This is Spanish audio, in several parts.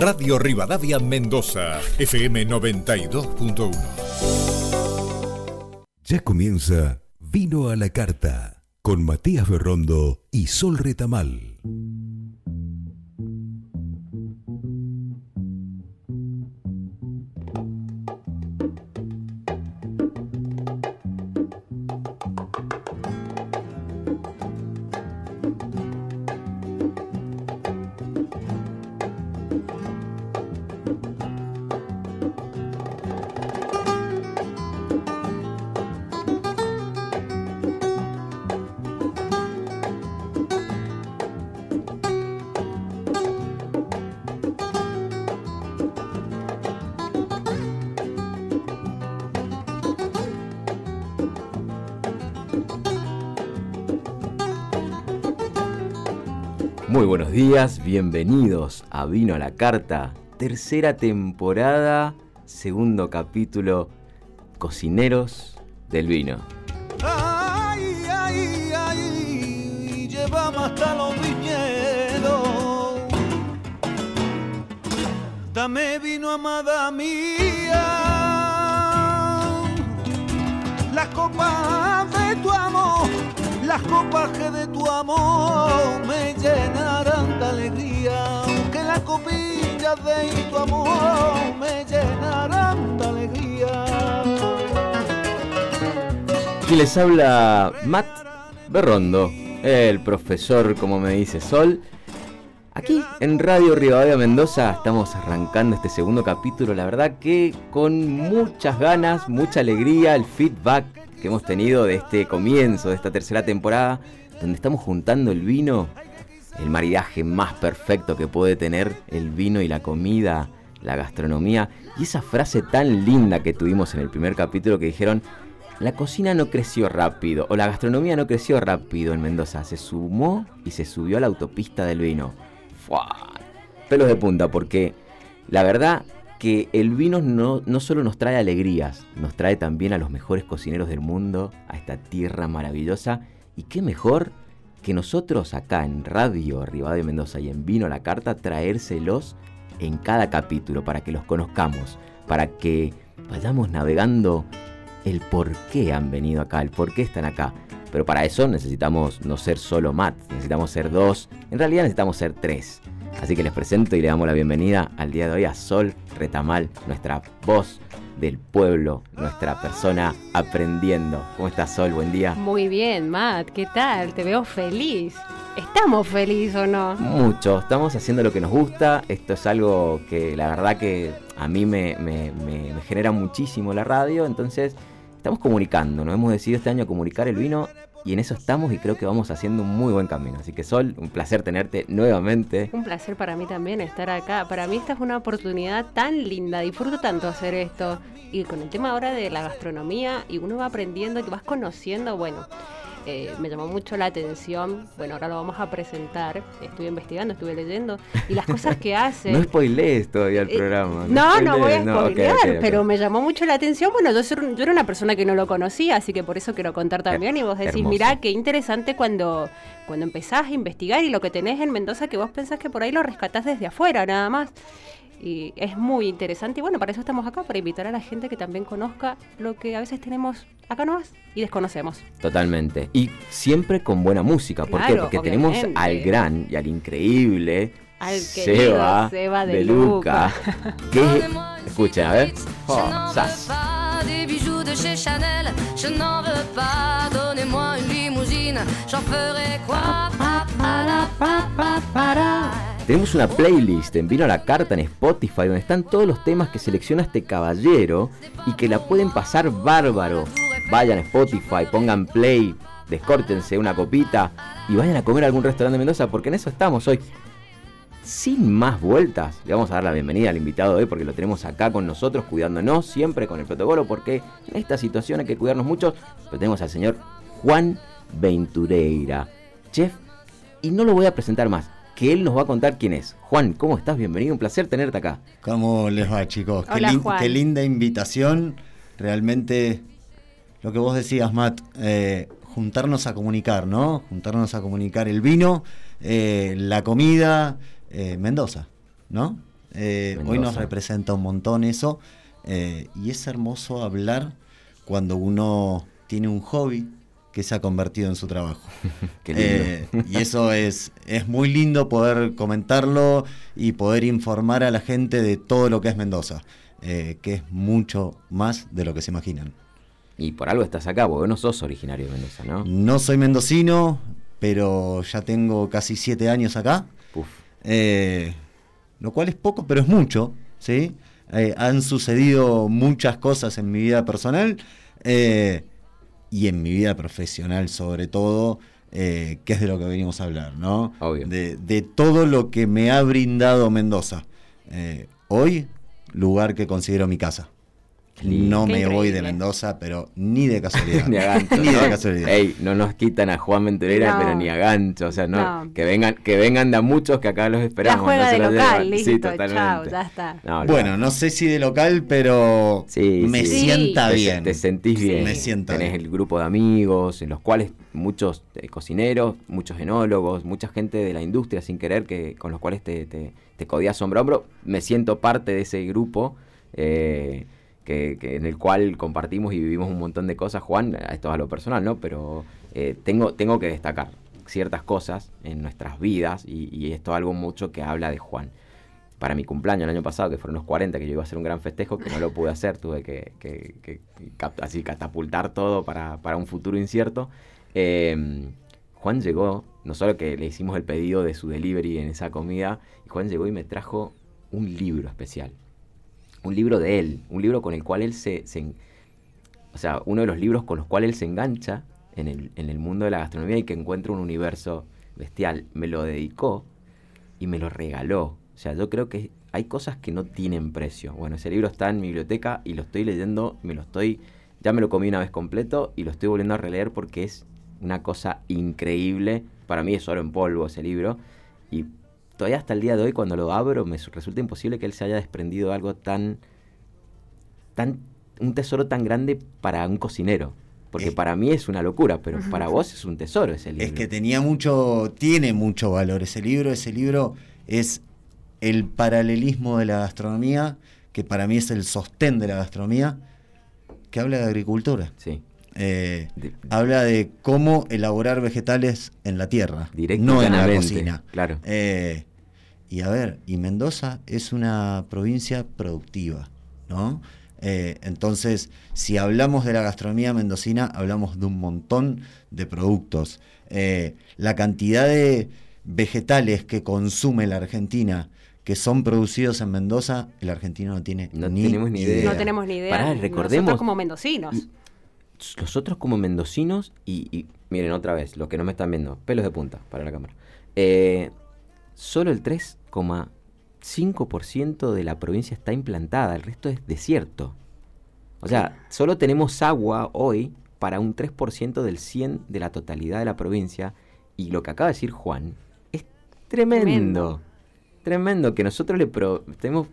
Radio Rivadavia Mendoza, FM 92.1. Ya comienza Vino a la Carta con Matías Berrondo y Sol Retamal. Días, bienvenidos a Vino a la Carta, tercera temporada, segundo capítulo, Cocineros del Vino. Ay, ay, ay, llevamos hasta los viñedos. Dame vino, amada mía. Las copas de tu amor, las copas de tu amor me llenarán de alegría. Que las copillas de tu amor me llenarán de alegría. Aquí les habla Matt Berrondo, el profesor, como me dice Sol. Aquí en Radio Rivadavia Mendoza estamos arrancando este segundo capítulo, la verdad que con muchas ganas, mucha alegría, el feedback que hemos tenido de este comienzo, de esta tercera temporada, donde estamos juntando el vino, el maridaje más perfecto que puede tener el vino y la comida, la gastronomía, y esa frase tan linda que tuvimos en el primer capítulo que dijeron, la cocina no creció rápido, o la gastronomía no creció rápido en Mendoza, se sumó y se subió a la autopista del vino. ¡Fua! Pelos de punta, porque la verdad que el vino no, no solo nos trae alegrías, nos trae también a los mejores cocineros del mundo, a esta tierra maravillosa, y qué mejor que nosotros acá en Radio Rivadavia Mendoza y en Vino la Carta traérselos en cada capítulo para que los conozcamos, para que vayamos navegando el por qué han venido acá, el por qué están acá. Pero para eso necesitamos no ser solo Matt, necesitamos ser dos, en realidad necesitamos ser tres. Así que les presento y le damos la bienvenida al día de hoy a Sol Retamal, nuestra voz del pueblo, nuestra persona aprendiendo. ¿Cómo estás Sol? Buen día. Muy bien, Matt, ¿qué tal? Te veo feliz. ¿Estamos felices o no? Mucho, estamos haciendo lo que nos gusta. Esto es algo que la verdad que a mí me, me- me- me genera muchísimo la radio. Entonces, estamos comunicando. Nos hemos decidido este año comunicar el vino y en eso estamos y creo que vamos haciendo un muy buen camino. Así que Sol, un placer tenerte nuevamente. Un placer para mí también estar acá. Para mí esta es una oportunidad tan linda. Disfruto tanto hacer esto. Y con el tema ahora de la gastronomía, y uno va aprendiendo y vas conociendo, bueno, eh, me llamó mucho la atención. Bueno, ahora lo vamos a presentar. Estuve investigando, estuve leyendo. Y las cosas que hace. No spoilees todavía el Eh, programa. No, no voy a no, pero me llamó mucho la atención. Bueno, yo, yo era una persona que no lo conocía, así que por eso quiero contar también. Y vos decís, hermoso. mirá, qué interesante cuando, cuando empezás a investigar y lo que tenés en Mendoza que vos pensás que por ahí lo rescatás desde afuera, nada más. Y es muy interesante. Y bueno, para eso estamos acá, para invitar a la gente que también conozca lo que a veces tenemos acá nomás y desconocemos. Totalmente. Y siempre con buena música. ¿Por qué? Porque tenemos al gran y al increíble Al Seba, Seba de de Luca. Luca. que, escuchen, a ver. Oh, sas. Tenemos una playlist en Vino a la Carta en Spotify donde están todos los temas que selecciona este caballero y que la pueden pasar bárbaro. Vayan a Spotify, pongan play, descórtense una copita y vayan a comer a algún restaurante de Mendoza porque en eso estamos hoy. Sin más vueltas, le vamos a dar la bienvenida al invitado de hoy porque lo tenemos acá con nosotros, cuidándonos siempre con el protocolo, porque en esta situación hay que cuidarnos mucho. Pero tenemos al señor Juan Ventureira, chef, y no lo voy a presentar más, que él nos va a contar quién es. Juan, ¿cómo estás? Bienvenido, un placer tenerte acá. ¿Cómo les va, chicos? Qué, Hola, lin- Juan. qué linda invitación. Realmente, lo que vos decías, Matt, eh, juntarnos a comunicar, ¿no? Juntarnos a comunicar el vino, eh, la comida, eh, Mendoza, ¿no? Eh, hoy nos representa un montón eso. eh, y es hermoso hablar cuando uno tiene un hobby que se ha convertido en su trabajo. Qué lindo. Eh, y eso es, es muy lindo poder comentarlo y poder informar a la gente de todo lo que es Mendoza, eh, que es mucho más de lo que se imaginan. Y por algo estás acá, porque no sos originario de Mendoza, ¿no? No soy mendocino, pero ya tengo casi siete años acá, Puf. eh, lo cual es poco, pero es mucho, ¿sí? Han sucedido muchas cosas en mi vida personal eh, y en mi vida profesional sobre todo, eh, que es de lo que venimos a hablar, ¿no? Obvio. De, de todo lo que me ha brindado Mendoza. Eh, hoy, lugar que considero mi casa. No Qué me voy de. Mendoza, pero ni de casualidad. ni a gancho. Ni de casualidad. Ey, no nos quitan a Juan Venturera, No. pero ni a gancho. O sea, no, No. Que vengan, que vengan de a muchos que acá los esperamos. juega no se de local, llevan. listo, Sí, chao, totalmente. ya está. No, Bueno, no sé si de local, pero Sí, me sí. sienta bien. te sentís Sí. bien. Me sienta Tenés bien. el grupo de amigos, en los cuales muchos eh, cocineros, muchos enólogos, mucha gente de la industria sin querer, que con los cuales te, te, te codías hombro a hombro. Me siento parte de ese grupo. eh, que, en el cual compartimos y vivimos un montón de cosas, Juan, esto es a lo personal, ¿no? Pero eh, tengo, tengo que destacar ciertas cosas en nuestras vidas y, esto es algo mucho que habla de Juan. Para mi cumpleaños el año pasado, que fueron los 40, que yo iba a hacer un gran festejo, que no lo pude hacer, tuve que, así catapultar todo para, para un futuro incierto. Eh, Juan llegó, no solo que le hicimos el pedido de su delivery en esa comida, y Juan llegó y me trajo un libro especial. Un libro de él, un libro con el cual él se, o sea, uno de los libros con los cuales él se engancha en el, en el mundo de la gastronomía y que encuentra un universo bestial. Me lo dedicó y me lo regaló. O sea, yo creo que hay cosas que no tienen precio. Bueno, ese libro está en mi biblioteca y lo estoy leyendo, me lo estoy, ya me lo comí una vez completo y lo estoy volviendo a releer porque es una cosa increíble. Para mí es oro en polvo ese libro y todavía hasta el día de hoy cuando lo abro me su- resulta imposible que él se haya desprendido de algo tan, tan, un tesoro tan grande para un cocinero. Porque Es- para mí es una locura, pero para vos es un tesoro ese libro. Es que tenía mucho, tiene mucho valor ese libro. Ese libro es el paralelismo de la gastronomía, que para mí es el sostén de la gastronomía, que habla de agricultura. Sí. Eh, De- habla de cómo elaborar vegetales en la tierra, Directo no en la cocina. claro. Eh, y a ver, y Mendoza es una provincia productiva, ¿no? Eh, entonces, si hablamos de la gastronomía mendocina, hablamos de un montón de productos. Eh, la cantidad de vegetales que consume la Argentina que son producidos en Mendoza, el argentino no tiene No ni tenemos ni idea. No tenemos ni idea. Pará, recordemos- Nosotros como mendocinos. Y- Nosotros como mendocinos y, y miren otra vez, los que no me están viendo, pelos de punta para la cámara. Eh, solo el 3,5% de la provincia está implantada, el resto es desierto. O sea, solo tenemos agua hoy para un 3% del 100 de la totalidad de la provincia y lo que acaba de decir Juan es tremendo. Tremendo. Tremendo que nosotros le pro- tenemos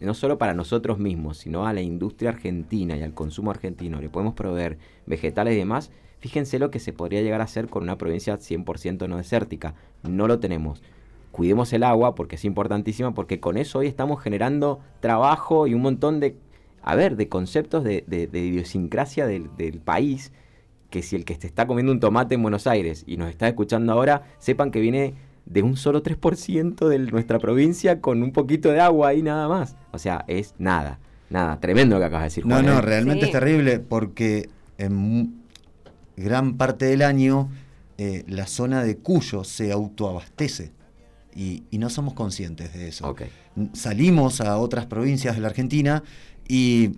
no solo para nosotros mismos, sino a la industria argentina y al consumo argentino, le podemos proveer vegetales y demás, fíjense lo que se podría llegar a hacer con una provincia 100% no desértica. No lo tenemos. Cuidemos el agua porque es importantísima, porque con eso hoy estamos generando trabajo y un montón de, a ver, de conceptos de, de- de idiosincrasia del, del país, que si el que se está comiendo un tomate en Buenos Aires y nos está escuchando ahora, sepan que viene de un solo 3% de nuestra provincia con un poquito de agua ahí nada más. O sea, es nada, nada, tremendo lo que acabas de decir. No, Juan, no, ¿eh? realmente Sí. es terrible porque en gran parte del año eh, la zona de Cuyo se autoabastece y, y no somos conscientes de eso. Salimos a otras provincias de la Argentina y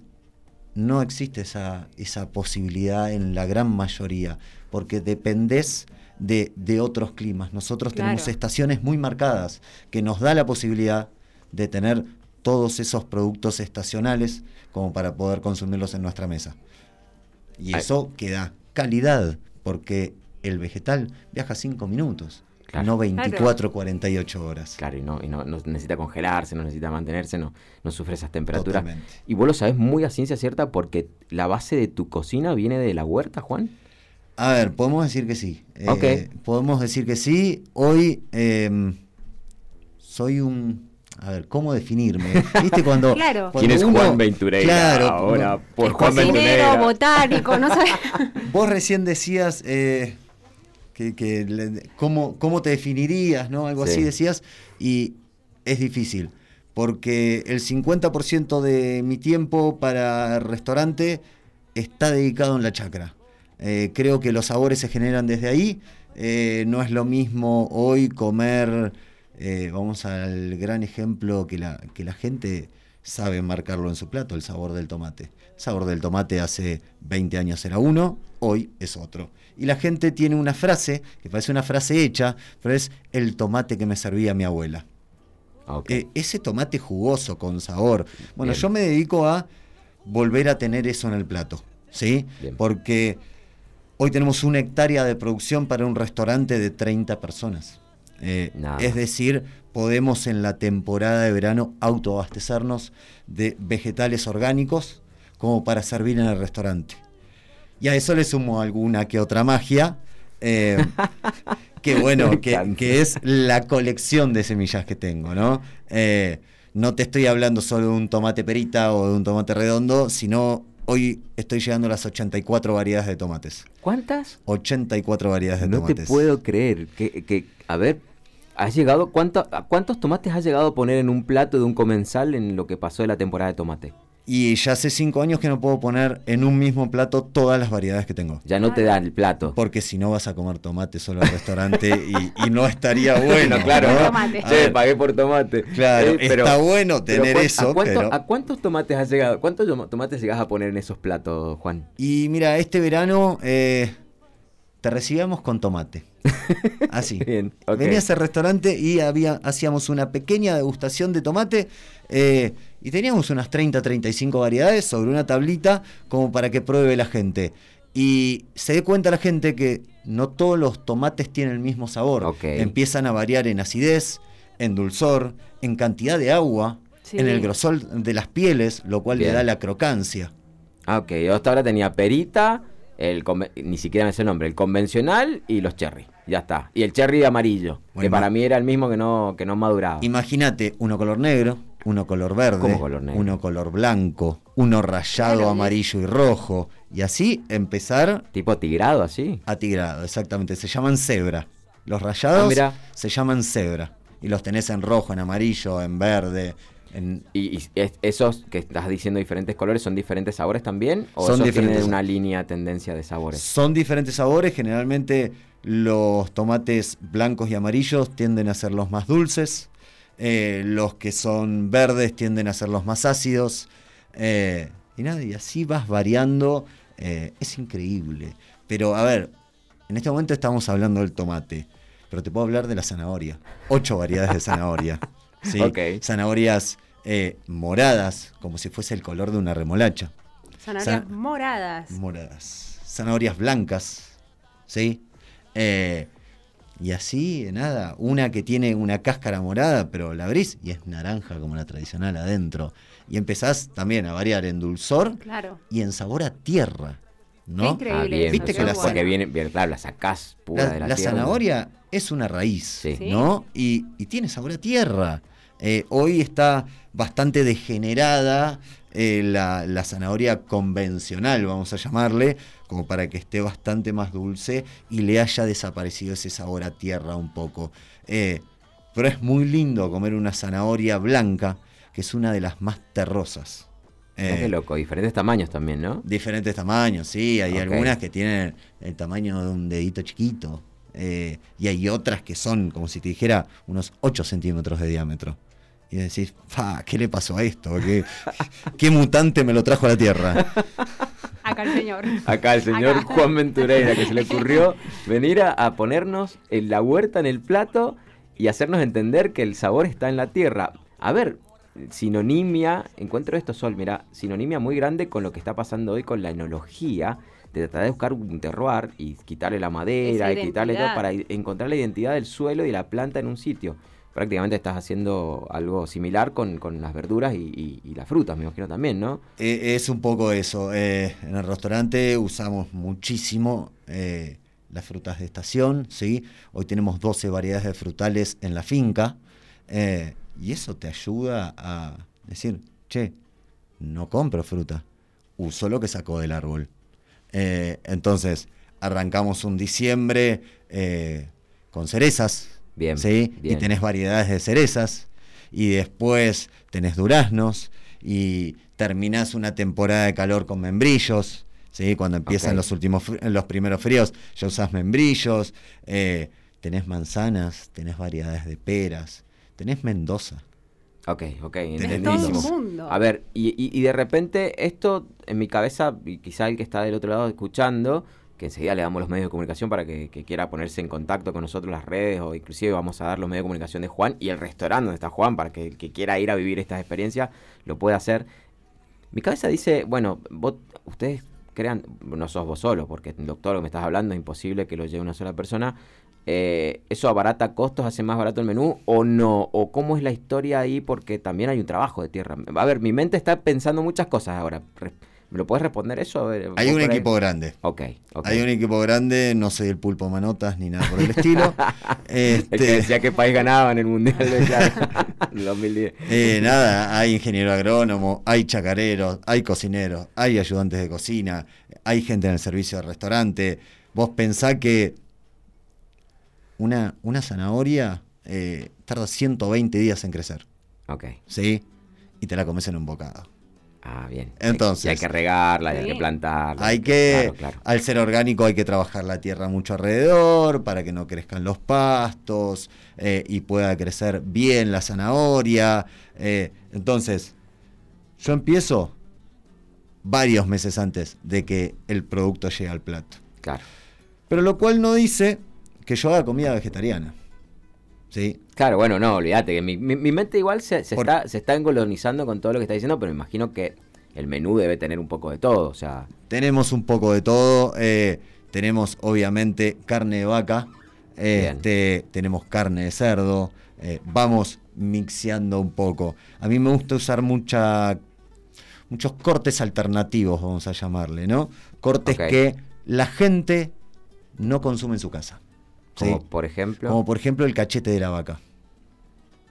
no existe esa, esa posibilidad en la gran mayoría porque dependés de, de otros climas. Nosotros tenemos estaciones muy marcadas que nos da la posibilidad de tener todos esos productos estacionales como para poder consumirlos en nuestra mesa. Y eso que da calidad, porque el vegetal viaja 5 minutos, Claro. no 24, 48 horas. Claro, y no, y no, no necesita congelarse, no necesita mantenerse, no, no sufre esas temperaturas. Totalmente. Y vos lo sabés muy a ciencia cierta porque la base de tu cocina viene de la huerta, Juan. A ver, podemos decir que sí. Eh, Ok. podemos decir que sí. Hoy eh, soy un, a ver, ¿cómo definirme? ¿Viste cuando, Claro. cuando ¿Quién es uno- Juan Ventureira? Claro, ahora por Juan Cocinero, botánico, no sabes. Vos recién decías eh, que, que le- cómo, cómo te definirías, ¿no? Algo Sí. así decías, y es difícil, porque el 50% de mi tiempo para restaurante está dedicado en la chacra. Eh, creo que los sabores se generan desde ahí. eh, no es lo mismo hoy comer, eh, vamos al gran ejemplo que la, que la gente sabe marcarlo en su plato, el sabor del tomate. El sabor del tomate hace 20 años era uno, hoy es otro. Y la gente tiene una frase, que parece una frase hecha, pero es el tomate que me servía mi abuela. Ah. Eh, ese tomate jugoso, con sabor. Bueno, Bien. yo me dedico a volver a tener eso en el plato, ¿sí? Bien. Porque hoy tenemos una hectárea de producción para un restaurante de 30 personas. Eh, es decir, podemos en la temporada de verano autoabastecernos de vegetales orgánicos como para servir en el restaurante. Y a eso le sumo alguna que otra magia. eh, que bueno, que, es la colección de semillas que tengo, ¿no? Eh, no te estoy hablando solo de un tomate perita o de un tomate redondo, sino hoy estoy llegando a las 84 variedades de tomates. ¿Cuántas? 84 variedades de No te tomates. puedo creer. Que, que, a ver, ¿has llegado, cuánto, ¿cuántos tomates has llegado a poner en un plato de un comensal en lo que pasó de la temporada de tomate? Y ya hace 5 años que no puedo poner en un mismo plato todas las variedades que tengo. Ya no te dan el plato. Porque si no vas a comer tomate solo al restaurante y, y no estaría bueno. claro, ¿no? Tomate. Che, pagué por tomate. Claro, Eh, pero- está bueno tener ¿cuán- eso, ¿a, cuánto- pero- a cuántos tomates has llegado? ¿Cuántos toma- tomates llegas a poner en esos platos, Juan? Y mira, este verano eh, te recibíamos con tomate. Así. Bien, ok. Venías al restaurante y había, hacíamos una pequeña degustación de tomate eh, y teníamos unas 30, 35 variedades sobre una tablita como para que pruebe la gente. Y se dé cuenta la gente que no todos los tomates tienen el mismo sabor. Empiezan a variar en acidez, en dulzor, en cantidad de agua, Sí. en el grosor de las pieles, lo cual Bien. le da la crocancia. Ah, ok. Yo hasta ahora tenía perita, el ni siquiera me sé el nombre, el convencional y los cherry. Ya está. Y el cherry amarillo, que para mí era el mismo que no, que no maduraba. Imagínate uno color negro, uno color verde, ¿Cómo color negro? uno color blanco, uno rayado Claro, amarillo y rojo. Y así empezar Tipo tigrado, así. a tigrado, exactamente. Se llaman cebra. Los rayados Ah, mira. se llaman cebra. Y los tenés en rojo, en amarillo, en verde. En... ¿Y, y es- esos que estás diciendo diferentes colores son diferentes sabores también? ¿O Son esos diferentes. tienen una línea, tendencia de sabores? Son diferentes sabores. Generalmente los tomates blancos y amarillos tienden a ser los más dulces. Eh, los que son verdes tienden a ser los más ácidos. eh, y nada, y así vas variando. eh, es increíble. Pero a ver, en este momento estamos hablando del tomate. Pero te puedo hablar de la zanahoria. Ocho variedades de zanahoria. ¿sí? Ok. Zanahorias eh, moradas, como si fuese el color de una remolacha. Zanahorias moradas. moradas. Zanahorias blancas, ¿sí? Eh, y así, nada, una que tiene una cáscara morada, pero la abrís y es naranja como la tradicional adentro. Y empezás también a variar en dulzor Claro. y en sabor a tierra, ¿no? increíble. Ah, bien, Viste eso, que la porque viene, bien, claro, la sacás pura La, de la, la tierra. zanahoria es una raíz. Sí. ¿no? Y, y tiene sabor a tierra. Eh, hoy está bastante degenerada eh, la, la zanahoria convencional, vamos a llamarle, como para que esté bastante más dulce y le haya desaparecido ese sabor a tierra un poco. Eh, pero es muy lindo comer una zanahoria blanca, que es una de las más terrosas. Mirá Eh, qué loco, diferentes tamaños también, ¿no? Diferentes tamaños, sí. Hay algunas que tienen el tamaño de un dedito chiquito. y hay otras que son, como si te dijera, unos 8 centímetros de diámetro. Y decís, fa, ¿qué le pasó a esto? ¿Qué, qué mutante me lo trajo a la Tierra? Acá el señor. Acá el señor Acá. Juan Ventureira que se le ocurrió venir a, a ponernos en la huerta en el plato y hacernos entender que el sabor está en la tierra. A ver, sinonimia, encuentro esto, Sol, mira, sinonimia muy grande con lo que está pasando hoy con la enología, de tratar de buscar un terroir y quitarle la madera Esa y quitarle todo para encontrar la identidad del suelo y la planta en un sitio. Prácticamente estás haciendo algo similar con, con las verduras y, y- las frutas, me imagino también, ¿no? Eh, es un poco eso. eh, en el restaurante usamos muchísimo eh, las frutas de estación, ¿sí? Hoy tenemos 12 variedades de frutales en la finca. eh, Y eso te ayuda a decir, che, no compro fruta, uso lo que sacó del árbol. Eh, entonces, arrancamos un diciembre con cerezas. Bien, ¿sí? bien. Y tenés variedades de cerezas. Y después tenés duraznos. Y terminás una temporada de calor con membrillos. ¿sí? Cuando empiezan los últimos los primeros fríos, ya usás membrillos. eh, tenés manzanas, tenés variedades de peras. Tenés Mendoza. Ok, ok, mundo. A ver, y, y- y de repente esto en mi cabeza, y quizá el que está del otro lado escuchando, que enseguida le damos los medios de comunicación para que, quiera ponerse en contacto con nosotros las redes, o inclusive vamos a dar los medios de comunicación de Juan y el restaurante donde está Juan, para que quiera ir a vivir estas experiencias lo pueda hacer. Mi cabeza dice, bueno, vos, ustedes crean, no sos vos solo, porque el doctor que me estás hablando es imposible que lo lleve una sola persona. Eh, ¿Eso abarata costos, hace más barato el menú o no? ¿O cómo es la historia ahí? Porque también hay un trabajo de tierra. A ver, mi mente está pensando muchas cosas ahora. ¿Me lo puedes responder eso? A ver, Hay un equipo grande. Ok, ok. Hay un equipo grande, no soy el pulpo manotas ni nada por el estilo. El que Este, decía que país ganaba en el Mundial de claro, del 2010. eh, nada, hay ingeniero agrónomo, hay chacareros, hay cocineros, hay ayudantes de cocina, hay gente en el servicio de restaurante. Vos pensá que una, una zanahoria eh, tarda 120 días en crecer, Ok. ¿sí? Y te la comes en un bocado. Ah, bien. Entonces- Y hay que regarla, y hay que plantarla. Hay que, Claro, claro. al ser orgánico hay que trabajar la tierra mucho alrededor para que no crezcan los pastos eh, y pueda crecer bien la zanahoria. eh, entonces, yo empiezo varios meses antes de que el producto llegue al plato. Claro. Pero lo cual no dice que yo haga comida vegetariana. ¿Sí? Claro, bueno, no, olvídate, que mi, mi- mi mente igual se, se Por- está, se está engolonizando con todo lo que está diciendo, pero me imagino que el menú debe tener un poco de todo, o sea, Tenemos un poco de todo. eh, tenemos obviamente carne de vaca. Este, tenemos carne de cerdo. eh, vamos mixeando un poco. A mí me gusta usar mucha, muchos cortes alternativos, vamos a llamarle, ¿no? Cortes que la gente no consume en su casa. ¿Sí? como por ejemplo... Como por ejemplo el cachete de la vaca.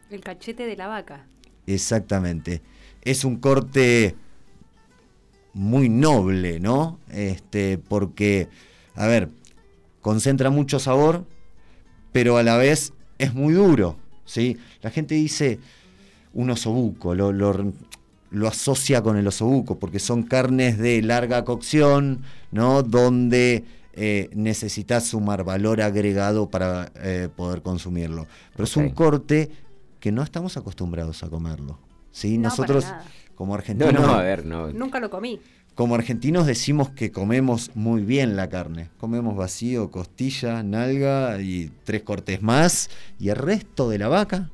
El cachete de la vaca. Exactamente. Es un corte muy noble, ¿no? Este, porque, a ver, concentra mucho sabor, pero a la vez es muy duro, ¿sí? La gente dice un osobuco, lo, lo, lo asocia con el osobuco, porque son carnes de larga cocción, ¿no? Donde eh, necesitas sumar valor agregado para eh, poder consumirlo. Pero es un corte que no estamos acostumbrados a comerlo. ¿sí? No, Nosotros, para nada. como No, argentinos, no, a ver, no. Nunca lo comí. como argentinos decimos que comemos muy bien la carne. Comemos vacío, costilla, nalga y tres cortes más. Y el resto de la vaca.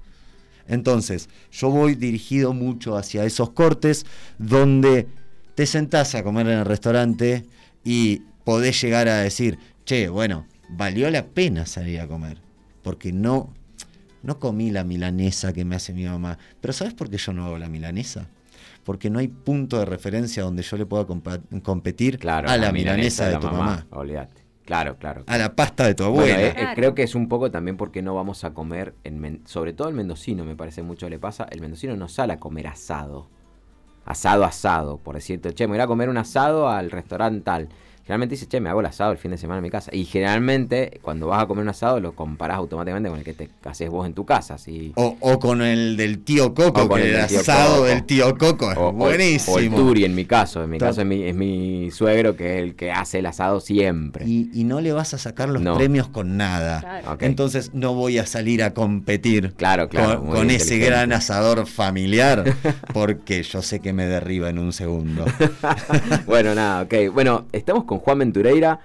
Entonces, yo voy dirigido mucho hacia esos cortes donde te sentás a comer en el restaurante y podés llegar a decir, che, bueno, valió la pena salir a comer. Porque no, no comí la milanesa que me hace mi mamá. Pero ¿sabes por qué yo no hago la milanesa? Porque no hay punto de referencia donde yo le pueda competir Claro, a la, milanesa, de, la tu mamá. Olvídate. Claro, claro. a la pasta de tu Bueno, abuela. eh, eh, Claro. creo que es un poco también porque no vamos a comer, en sobre todo el mendocino, me parece mucho le pasa, el mendocino no sale a comer asado. Asado, asado, por decirte, che, me voy a comer un asado al restaurante tal. Generalmente dice, che, me hago el asado el fin de semana en mi casa. Y generalmente, cuando vas a comer un asado, lo comparás automáticamente con el que te haces vos en tu casa. Así. O, o con el del tío Coco, O con que el el, del tío asado Coco. del tío Coco es O, buenísimo. o el turi en mi caso. En mi caso es mi, es mi suegro que es el que hace el asado siempre. y, y no le vas a sacar los No. premios con nada. Claro. Ok. Entonces no voy a salir a competir Claro, claro, con, con ese gran asador familiar, porque yo sé que me derriba en un segundo. bueno, nada, ok. Bueno, estamos con Juan Ventureira,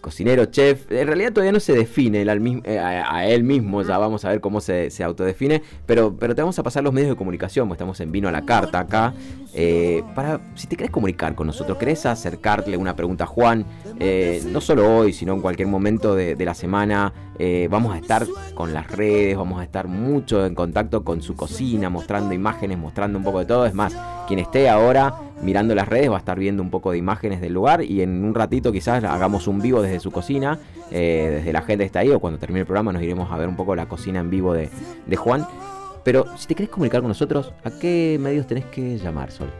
cocinero, chef. En realidad todavía no se define él al mis- eh, a, él mismo, ya vamos a ver cómo se, se autodefine. Pero, pero te vamos a pasar los medios de comunicación, porque estamos en Vino a la Carta acá. Eh, para, si te querés comunicar con nosotros, querés acercarle una pregunta a Juan, eh, no solo hoy, sino en cualquier momento de, la semana, eh, vamos a estar con las redes, vamos a estar mucho en contacto con su cocina, mostrando imágenes, mostrando un poco de todo. Es más, quien esté ahora mirando las redes va a estar viendo un poco de imágenes del lugar y en un ratito quizás hagamos un vivo desde su cocina, eh, desde la gente que está ahí o cuando termine el programa nos iremos a ver un poco la cocina en vivo de Juan. Pero si te querés comunicar con nosotros, ¿a qué medios tenés que llamar, Sol?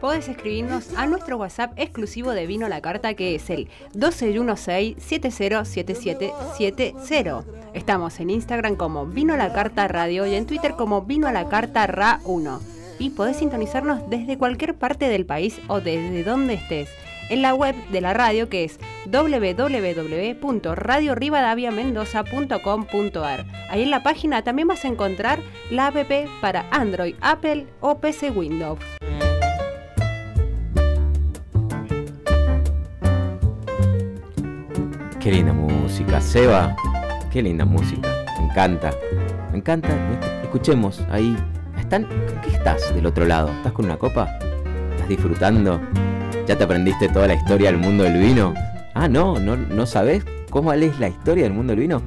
Podés escribirnos a nuestro WhatsApp exclusivo de Vino la Carta que es el 1216-707770. Estamos en Instagram como Vino la Carta Radio y en Twitter como Vino la Carta Ra1. Y podés sintonizarnos desde cualquier parte del país o desde donde estés. En la web de la radio que es www.radiorivadaviamendoza.com.ar. Ahí en la página también vas a encontrar la app para Android, Apple o PC Windows. Qué linda música, Seba. Qué linda música. Me encanta. Me encanta. Escuchemos ahí. ¿Están? ¿Con qué estás del otro lado? ¿Estás con una copa? ¿Estás disfrutando? ¿Ya te aprendiste toda la historia del mundo del vino? Ah, no, no, no sabes cómo es la historia del mundo del vino.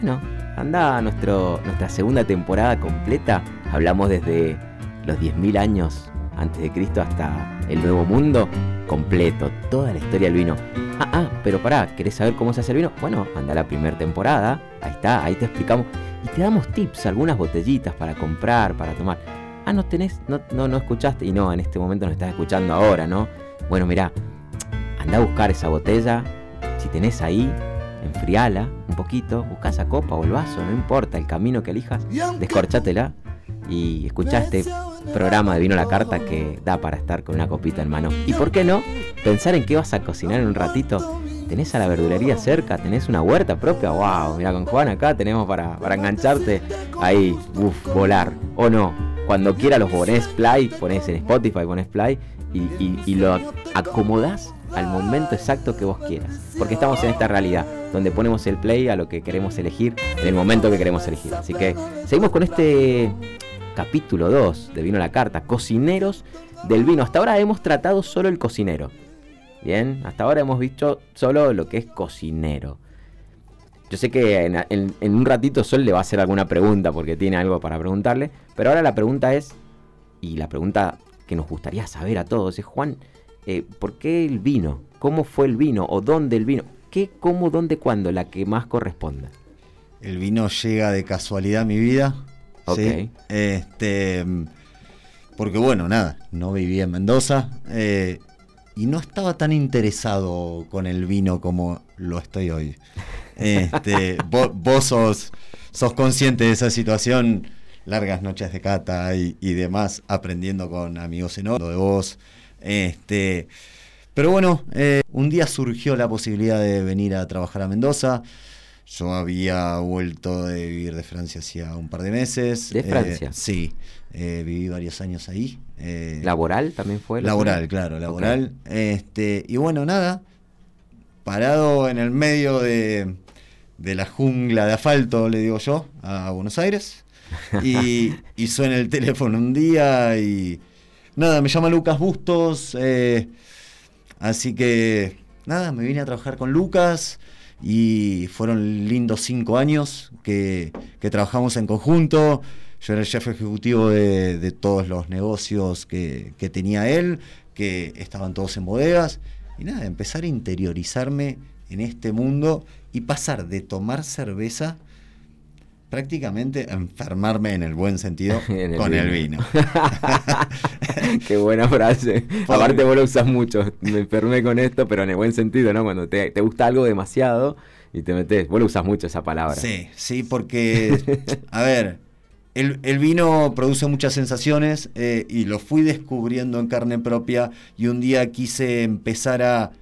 Bueno, anda a nuestro, nuestra segunda temporada completa. Hablamos desde los 10.000 años antes de Cristo hasta el Nuevo Mundo completo, toda la historia del vino. Ah, ah, pero pará, ¿querés saber cómo se hace el vino? Bueno, anda a la primera temporada, ahí está, ahí te explicamos y te damos tips, algunas botellitas para comprar, para tomar. Ah, no tenés, no, no, no escuchaste y no, en este momento nos estás escuchando ahora, ¿no? Bueno, mirá, anda a buscar esa botella, si tenés ahí, enfriala un poquito, busca esa copa o el vaso, no importa el camino que elijas, descorchátela y escuchá este programa de Vino la Carta que da para estar con una copita en mano. Y por qué no, pensar en qué vas a cocinar en un ratito. ¿Tenés a la verdulería cerca? ¿Tenés una huerta propia? ¡Wow! Mira, con Juan acá tenemos para, para engancharte ahí, uff, volar. O no, cuando quiera los ponés play, ponés en Spotify, ponés play y, y, lo acomodás al momento exacto que vos quieras. Porque estamos en esta realidad, donde ponemos el play a lo que queremos elegir, en el momento que queremos elegir. Así que seguimos con este capítulo 2 de Vino a la Carta, cocineros del vino. Hasta ahora hemos tratado solo el cocinero. Bien, hasta ahora hemos visto solo lo que es cocinero. Yo sé que en- en un ratito Sol le va a hacer alguna pregunta porque tiene algo para preguntarle, pero ahora la pregunta es, y la pregunta que nos gustaría saber a todos es, Juan, eh, ¿por qué el vino? ¿Cómo fue el vino? ¿O dónde el vino? ¿Qué, cómo, dónde, cuándo? La que más corresponda. El vino llega de casualidad a mi vida. Ok. ¿sí? Este, porque bueno, nada, no vivía en Mendoza eh, y no estaba tan interesado con el vino como lo estoy hoy. Este, vo- vos sos, sos consciente de esa situación, largas noches de cata y, y demás, aprendiendo con amigos en otro de vos. Este, pero bueno, eh, un día surgió la posibilidad de venir a trabajar a Mendoza. Yo había vuelto de vivir de Francia hacía un par de meses. ¿De Eh, Francia? sí, eh, viví varios años ahí. ¿Laboral también fue? la laboral, claro, laboral. Este, y bueno, nada, parado en el medio de, de la jungla de asfalto, le digo yo, a Buenos Aires. Y, y suena el teléfono un día y nada, me llama Lucas Bustos. eh, así que nada, me vine a trabajar con Lucas y fueron lindos cinco años que, que trabajamos en conjunto. Yo era el jefe ejecutivo de, de todos los negocios que, que tenía él, que estaban todos en bodegas. Y nada, empezar a interiorizarme en este mundo y pasar de tomar cerveza prácticamente enfermarme en el buen sentido el con el vino. Qué buena frase. Por- Aparte vos lo usas mucho. Me enfermé con esto, pero en el buen sentido, ¿no? Cuando te, te gusta algo demasiado y te metes. Vos lo usas mucho esa palabra. Sí, sí, porque, a ver, el, el vino produce muchas sensaciones eh, y lo fui descubriendo en carne propia y un día quise empezar a,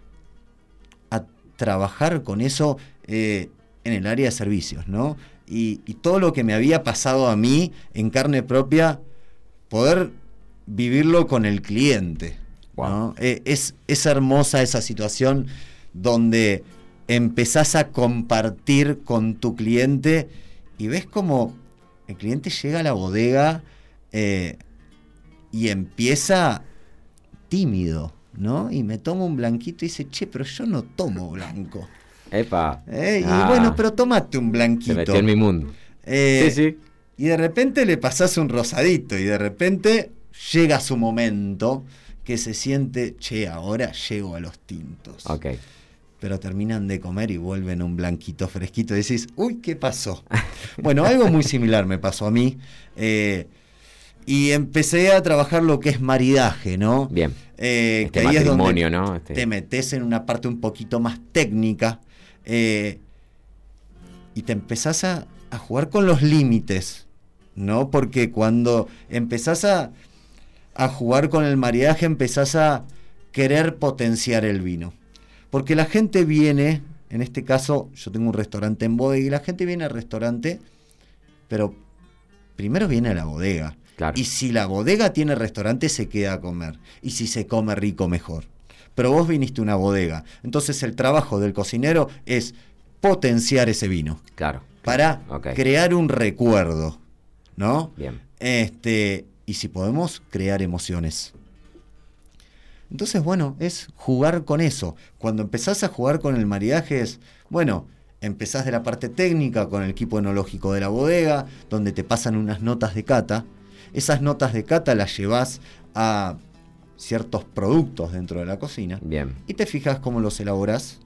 a trabajar con eso eh, en el área de servicios, ¿no? Y, y todo lo que me había pasado a mí en carne propia, poder vivirlo con el cliente. ¿no? Es, es hermosa esa situación donde empezás a compartir con tu cliente y ves como el cliente llega a la bodega eh, y empieza tímido, ¿no? Y me toma un blanquito y dice, che, pero yo no tomo blanco. Epa. Eh, y Ah, bueno, pero tomate un Se blanquito. metió en mi mundo. Eh, sí, sí. y de repente le pasás un rosadito y de repente llega su momento que se siente, che, ahora llego a los tintos. Ok. pero terminan de comer y vuelven un blanquito fresquito. Y decís, uy, ¿qué pasó? bueno, algo muy similar me pasó a mí. eh, y empecé a trabajar lo que es maridaje, ¿no? Bien. Eh, Este que ahí es donde ¿no? Este- te metes en una parte un poquito más técnica eh, y te empezás a, a jugar con los límites, ¿no? Porque cuando empezás a, a jugar con el maridaje, empezás a querer potenciar el vino. Porque la gente viene, en este caso, yo tengo un restaurante en bodega y la gente viene al restaurante, pero primero viene a la bodega. Claro. Y si la bodega tiene restaurante, se queda a comer. Y si se come rico, mejor. Pero vos viniste a una bodega. Entonces el trabajo del cocinero es potenciar ese vino Claro. para crear un recuerdo, ¿no? Bien. Este, y si podemos crear emociones. Entonces, bueno, es jugar con eso. Cuando empezás a jugar con el maridaje es, bueno, empezás de la parte técnica con el equipo enológico de la bodega, donde te pasan unas notas de cata. Esas notas de cata las llevas a ciertos productos dentro de la cocina Bien. y te fijas cómo los elaborás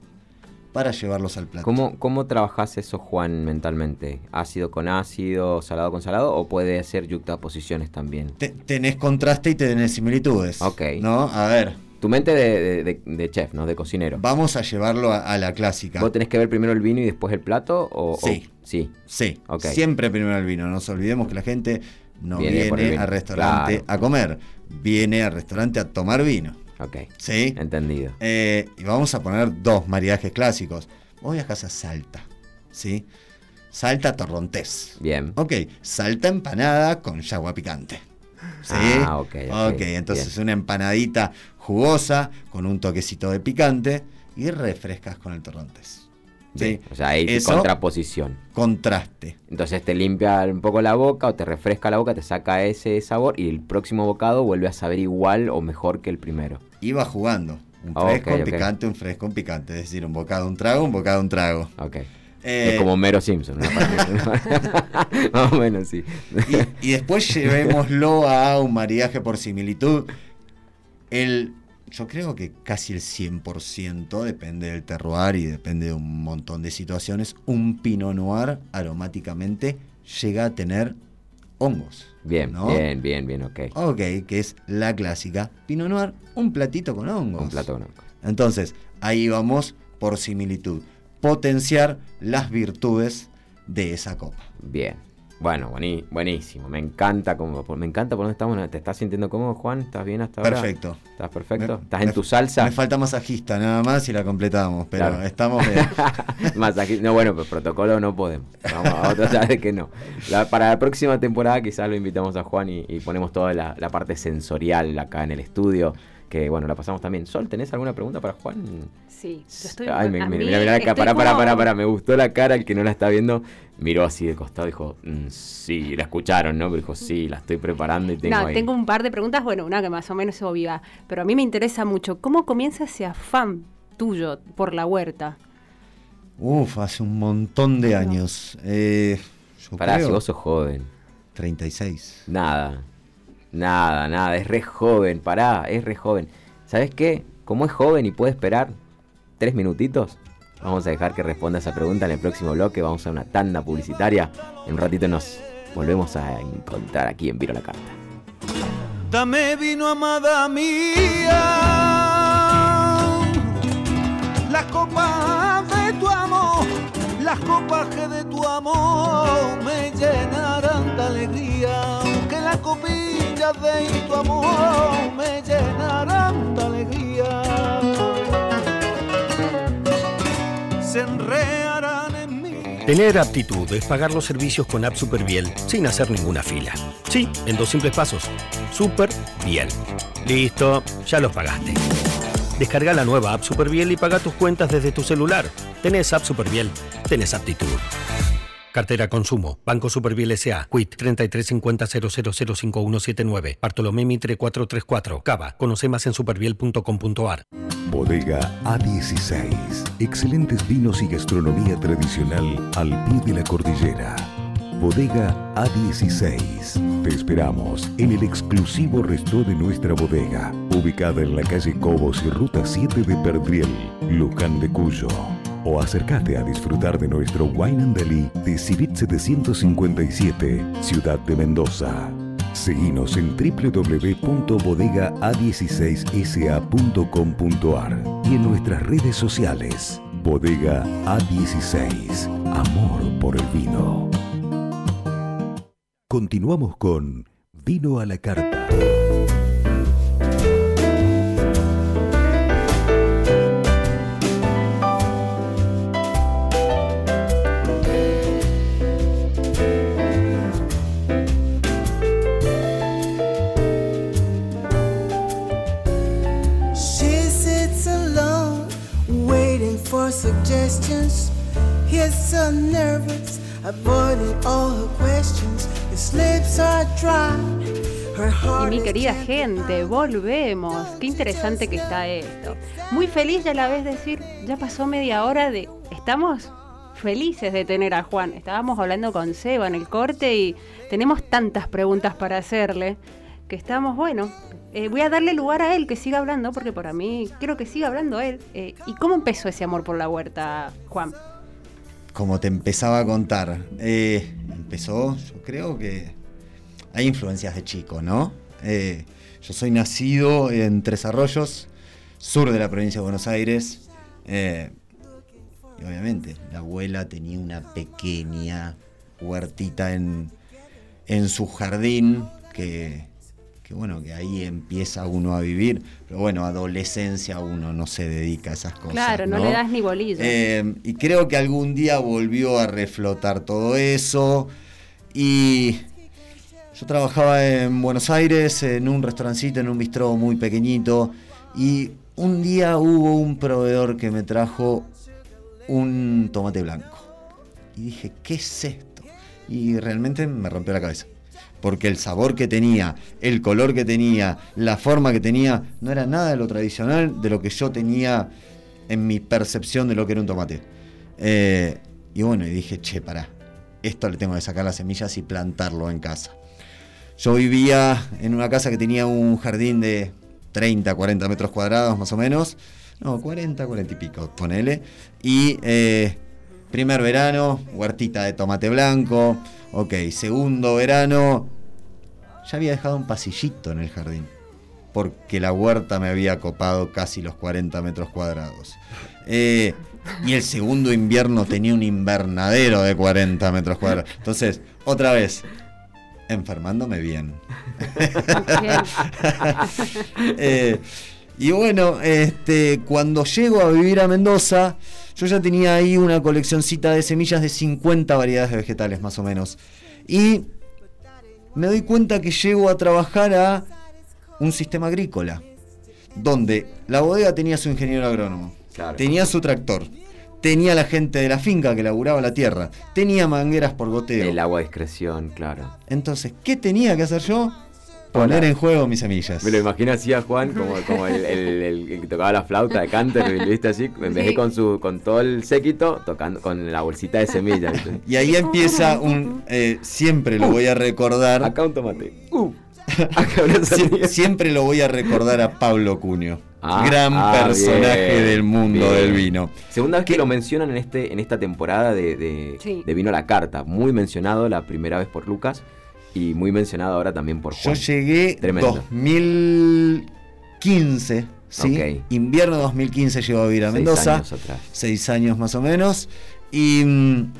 para llevarlos al plato. ¿Cómo, ¿Cómo trabajás eso, Juan, mentalmente? ¿Ácido con ácido, salado con salado? ¿O puede hacer yuxtaposiciones también? Te- tenés contraste y tenés similitudes. Ok. ¿No? A ver, Tu mente de, de- de- de chef, ¿no? De cocinero. vamos a llevarlo a, a la clásica. ¿Vos tenés que ver primero el vino y después el plato? O, o- Sí. sí. Sí, Ok. siempre primero el vino. No nos olvidemos que la gente no Viene al restaurante Claro. a comer, viene al restaurante a tomar vino. Ok. ¿Sí? Entendido. Eh, y vamos a poner dos maridajes clásicos. Vos viajas a Salta. ¿Sí? Salta torrontés. Bien. Ok, salta empanada con yagua picante. ¿Sí? Ah, ok, ok, Ok, entonces bien. una empanadita jugosa con un toquecito de picante y refrescas con el torrontés. ¿Sí? O sea, hay Eso, contraposición. contraste. Entonces te limpia un poco la boca o te refresca la boca, te saca ese sabor y el próximo bocado vuelve a saber igual o mejor que el primero. Iba jugando. Un fresco, un picante, un fresco, un picante. Es decir, un bocado, un trago, un bocado, un trago. Ok. Eh, es como Mero Simpson. ¿no? Más o menos, sí. y, y después llevémoslo a un maridaje por similitud. El, yo creo que casi el 100% depende del terroir y depende de un montón de situaciones. Un Pinot Noir aromáticamente llega a tener hongos. Bien, ¿no? bien, bien, bien, ok. Ok, que es la clásica. Pinot Noir, un platito con hongos. Un plato con hongos. Entonces, ahí vamos por similitud. Potenciar las virtudes de esa copa. Bien. Bueno, buení- buenísimo. Me encanta como, me encanta por dónde estamos. ¿Te estás sintiendo cómodo, Juan? ¿Estás bien hasta ahora? Perfecto. ¿Estás perfecto? Me- ¿Estás me- en tu salsa? Me falta masajista nada más y la completamos, pero Claro. estamos bien. Masaji- No, bueno, pues protocolo no podemos. Vamos a tratar de que no. La- para la próxima temporada quizás lo invitamos a Juan y, y ponemos toda la, la parte sensorial acá en el estudio. Que bueno, la pasamos también. Sol, ¿tenés alguna pregunta para Juan? Sí, yo estoy. Ay, me, a me- mira, mira acá, estoy pará, pará, como- pará, pará, me gustó la cara, el que no la está viendo, miró así de costado y dijo, "Mm, sí, la escucharon, ¿no? Pero dijo, sí, la estoy preparando y tengo no, ahí. tengo un par de preguntas, bueno, una que más o menos es obvia, pero a mí me interesa mucho. ¿Cómo comienza ese afán tuyo por la huerta? Uf, hace un montón de años. Eh, yo Pará, creo si vos sos joven. 36. Nada, nada, nada, es re joven, pará, es re joven. ¿Sabes qué? Como es joven y puede esperar tres minutitos, vamos a dejar que responda esa pregunta en el próximo bloque, vamos a una tanda publicitaria. En un ratito nos volvemos a encontrar aquí en Viro la Carta. Dame vino, amada mía. Las copas de tu amor, las copas de tu amor me llenarán de alegría. De tu amor me llenarán de alegría. Se enredarán en mí. Tener aptitud es pagar los servicios con App Superbiel sin hacer ninguna fila. Sí, en dos simples pasos. Super Biel. Listo, ya los pagaste. Descarga la nueva App Superbiel y paga tus cuentas desde tu celular. Tenés App Superbiel, tenés aptitud. Cartera Consumo, Banco Superbiel S.A., Quit 3350005179, Bartolomé Mitre 434, Cava. Conoce más en superbiel.com.ar. Bodega A16. Excelentes vinos y gastronomía tradicional al pie de la cordillera. Bodega A16. Te esperamos en el exclusivo resto de nuestra bodega, ubicada en la calle Cobos y Ruta 7 de Perdriel, Luján de Cuyo. O acércate a disfrutar de nuestro Wine and Deli de Civit 757, Ciudad de Mendoza. Seguinos en www.bodega16sa.com.ar y en nuestras redes sociales. Bodega A16. Amor por el vino. Continuamos con Vino a la Carta. Querida gente, volvemos. Qué interesante que está esto. Muy feliz y a la vez decir, ya pasó media hora de... Estamos felices de tener a Juan. Estábamos hablando con Seba en el corte y tenemos tantas preguntas para hacerle que estamos, bueno, eh, voy a darle lugar a él que siga hablando porque para mí quiero que siga hablando él. Eh, ¿Y cómo empezó ese amor por la huerta, Juan? como te empezaba a contar, eh, empezó, yo creo que hay influencias de chico, ¿no? Eh, yo soy nacido en Tres Arroyos, sur de la provincia de Buenos Aires, eh, y obviamente la abuela tenía una pequeña huertita en, en su jardín que, que bueno, que ahí empieza uno a vivir, pero bueno, adolescencia uno no se dedica a esas cosas. claro, no, le das ni bolilla. Eh, y creo que algún día volvió a reflotar todo eso. Y yo trabajaba en Buenos Aires, en un restaurancito, en un bistró muy pequeñito. Y un día hubo un proveedor que me trajo un tomate blanco. Y dije, ¿qué es esto? Y realmente me rompió la cabeza. Porque el sabor que tenía, el color que tenía, la forma que tenía, no era nada de lo tradicional, de lo que yo tenía en mi percepción de lo que era un tomate. Eh, y bueno, y dije, che, pará, esto le tengo que sacar las semillas y plantarlo en casa. Yo vivía en una casa que tenía un jardín de 30, 40 metros cuadrados más o menos. No, 40, 40 y pico, ponele. Y eh, primer verano, huertita de tomate blanco. Ok, segundo verano, ya había dejado un pasillito en el jardín. Porque la huerta me había copado casi los 40 metros cuadrados. Eh, y el segundo invierno tenía un invernadero de 40 metros cuadrados. Entonces, otra vez, enfermándome bien. Eh, y bueno, este, cuando llego a vivir a Mendoza, yo ya tenía ahí una coleccioncita de semillas de 50 variedades de vegetales más o menos. Y me doy cuenta que llego a trabajar a un sistema agrícola, donde la bodega tenía su ingeniero agrónomo, Claro. tenía su tractor, tenía la gente de la finca que laburaba la tierra, tenía mangueras por goteo. El agua a discreción, claro. Entonces, ¿qué tenía que hacer yo? Poner Hola. en juego mis semillas. Me lo imagino así a Juan, como, como el, el- el- el que tocaba la flauta de Canter, ¿viste? Así, en vez de Sí. con, su, con todo el séquito, tocando con la bolsita de semillas. ¿viste? Y ahí empieza un. eh, siempre lo voy a recordar. Acá un tomate. Uh, sie- siempre lo voy a recordar a Pablo Cuño. Ah, gran ah, personaje bien, del mundo bien. del vino. Segunda vez que lo mencionan en este en esta temporada de, de, Sí. de Vino a la Carta. Muy mencionado la primera vez por Lucas y muy mencionado ahora también por Yo Juan. llegué Tremendo. 2015, ¿sí? Ok. Invierno 2015 llego a vivir a Seis Mendoza. años atrás. seis años más o menos. Y mm,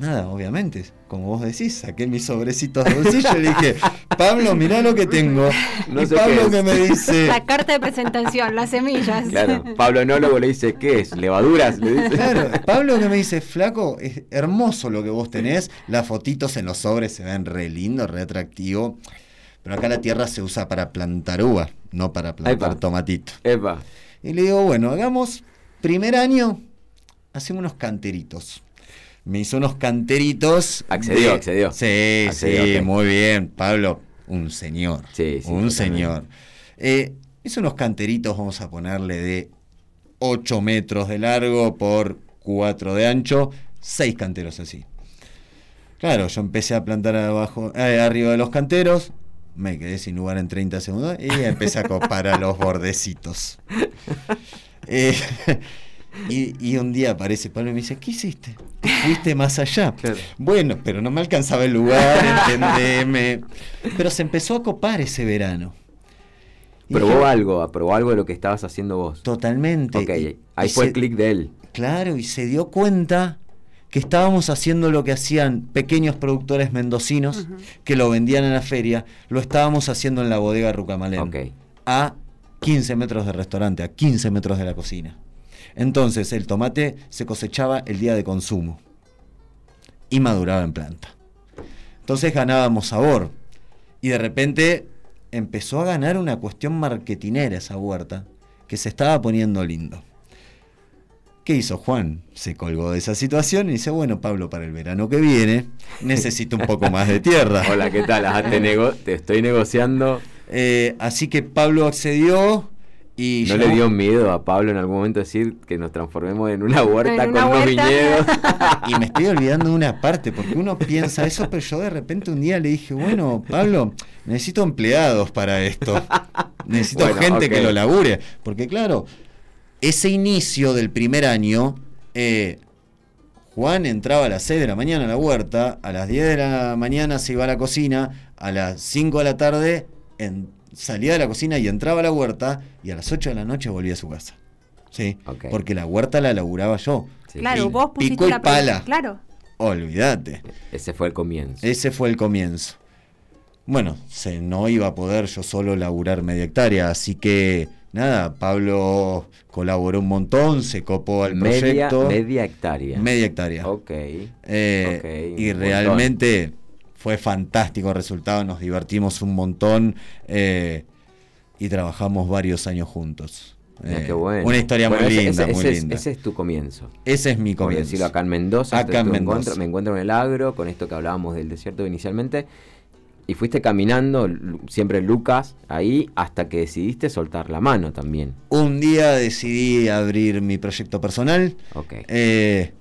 nada, obviamente, como vos decís, saqué mis sobrecitos de bolsillo y le dije, Pablo, mirá lo que tengo. No y sé Pablo qué es. que me dice, La carta de presentación, las semillas. Claro, Pablo Enólogo le dice, ¿qué es? ¿Levaduras? Le dice. claro, Pablo que me dice, flaco, es hermoso lo que vos tenés, las fotitos en los sobres se ven re lindo, re atractivo. Pero acá la tierra se usa para plantar uva, no para plantar Epa. tomatito. Epa. Y le digo, bueno, hagamos, primer año, hacemos unos canteritos. Me hizo unos canteritos. Accedió, accedió. Sí, Accedió, sí, muy bien. Pablo, un señor. Sí, sí, un señor. Eh, hizo unos canteritos, vamos a ponerle de 8 metros de largo por 4 de ancho, 6 canteros así. Claro, yo empecé a plantar abajo, eh, arriba de los canteros, me quedé sin lugar en 30 segundos y empecé a copar a los bordecitos. Eh, y, y un día aparece Pablo y me dice, ¿qué hiciste? Te fuiste más allá. Bueno, pero no me alcanzaba el lugar, entendeme. Pero se empezó a copar ese verano. Y Probó dije, algo, probó algo de lo que estabas haciendo vos. Totalmente. Ok, Y- ahí y fue se- el clic de él. Claro, y se dio cuenta que estábamos haciendo lo que hacían pequeños productores mendocinos que lo vendían en la feria, lo estábamos haciendo en la bodega Rucamalén. A 15 metros del restaurante, a 15 metros de la cocina. Entonces el tomate se cosechaba el día de consumo y maduraba en planta. Entonces ganábamos sabor y de repente empezó a ganar una cuestión marketinera esa huerta que se estaba poniendo lindo. ¿Qué hizo Juan? Se colgó de esa situación y dice, bueno, Pablo, para el verano que viene necesito un poco más de tierra. Hola, ¿qué tal? Ajá, te, nego- te estoy negociando. Eh, así que Pablo accedió y... ¿No le dio miedo a Pablo en algún momento decir que nos transformemos en una huerta En con unos viñedos? Y me estoy olvidando de una parte, porque uno piensa eso, pero yo de repente un día le dije, bueno, Pablo, necesito empleados para esto. Necesito Bueno, gente que lo labure. Porque claro, ese inicio del primer año, eh, Juan entraba a las 6 de la mañana a la huerta, a las 10 de la mañana se iba a la cocina, a las 5 de la tarde en- salía de la cocina y entraba a la huerta, y a las 8 de la noche volvía a su casa. ¿Sí? Ok. Porque la huerta la laburaba yo. Sí. Claro, vos pusiste pico y la pala. Claro. Olvídate. Ese fue el comienzo. Ese fue el comienzo. Bueno, se, no iba a poder yo solo laburar media hectárea, así que nada, Pablo colaboró un montón, se copó al media, proyecto. media hectárea. Media hectárea. Ok. Eh, ok, y un realmente fue fantástico el resultado, nos divertimos un montón eh, y trabajamos varios años juntos. Eh, qué bueno. Una historia Bueno, muy ese- linda, ese, muy ese es- linda. ese es tu comienzo. Ese es mi Por comienzo. decirlo acá en Mendoza. Acá en tú Mendoza. encuentro- me encuentro en el agro, con esto que hablábamos del desierto inicialmente. Y fuiste caminando, siempre Lucas, ahí, hasta que decidiste soltar la mano también. Un día decidí abrir mi proyecto personal, Ok. eh,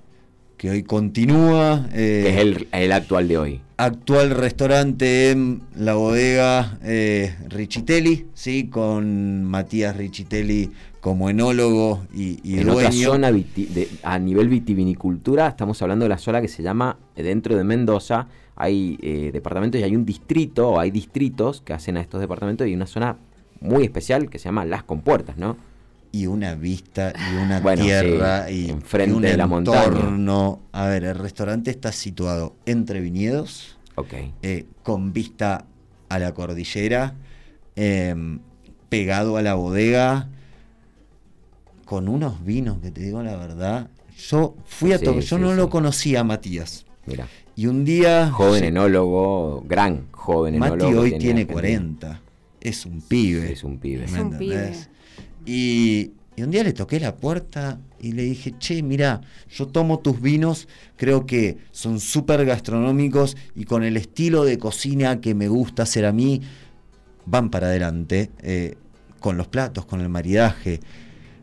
que hoy continúa. eh, que es el, el actual de hoy. actual restaurante en la bodega eh, Richitelli, ¿sí? con Matías Richitelli como enólogo y, y en otra zona de- a nivel vitivinicultura, estamos hablando de la zona que se llama, eh, dentro de Mendoza, hay eh, departamentos y hay un distrito, o hay distritos que hacen a estos departamentos y una zona muy especial que se llama Las Compuertas, ¿no? Y una vista y una Bueno, tierra sí, y, enfrente y un de la montaña. entorno. A ver, el restaurante está situado entre viñedos, Ok. eh, con vista a la cordillera, em, pegado a la bodega, con unos vinos que te digo la verdad. Yo fui a Sí, to- yo sí, no sí. lo conocía a Matías. Mira, Y un día. joven enólogo, gran joven Mati enólogo. hoy en tiene Argentina. 40. Es un pibe. Es un pibe. Es ¿me un pibe. Y, y un día le toqué la puerta y le dije, che, mira, yo tomo tus vinos, creo que son súper gastronómicos y con el estilo de cocina que me gusta hacer a mí, van para adelante, eh, con los platos, con el maridaje.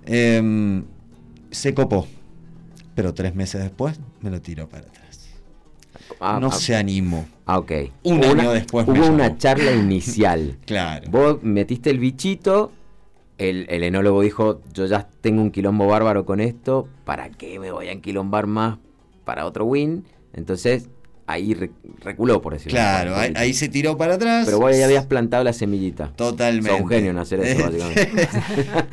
Em, se copó, pero tres meses después me lo tiró para atrás. Ah, no ah, se animó. ah, ok. Un año una- después Hubo una charla inicial. Claro. Vos metiste el bichito, el, el enólogo dijo, yo ya tengo un quilombo bárbaro con esto, ¿para qué me voy a enquilombar más para otro win? Entonces, ahí re- reculó, por decirlo Claro, así. ahí, ahí se tiró para atrás. Pero vos ya habías plantado la semillita. Totalmente. Sos un genio en hacer eso, básicamente.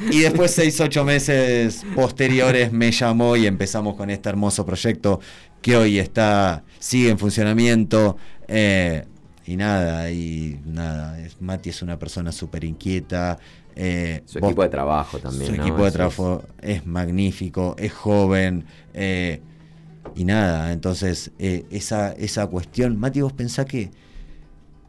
y después, seis, ocho meses posteriores, me llamó y empezamos con este hermoso proyecto que hoy está, sigue en funcionamiento. eh, y nada, y nada, Mati es una persona súper inquieta. Eh, Su vos- equipo de trabajo también. su ¿no? equipo de trabajo es, magnífico, es joven. eh, y nada, entonces eh, esa, esa cuestión, Mati, vos pensás que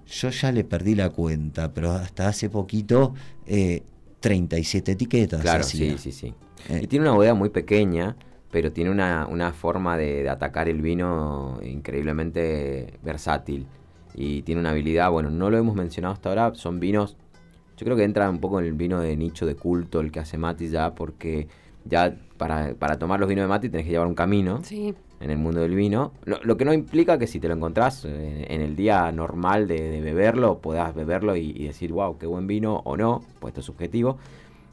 yo ya le perdí la cuenta, pero hasta hace poquito eh, 37 etiquetas. Claro, sí, sí, sí. Y tiene una bodega muy pequeña, pero tiene una, una forma de, de atacar el vino increíblemente versátil. Y tiene una habilidad, bueno, no lo hemos mencionado hasta ahora, son vinos, yo creo que entra un poco en el vino de nicho de culto el que hace Mati ya, porque ya para, para tomar los vinos de Mati tenés que llevar un camino. Sí. en el mundo del vino. Lo, lo que no implica que si te lo encontrás eh, en el día normal de, de beberlo, puedas beberlo y, y decir, wow, qué buen vino o no, pues esto es subjetivo.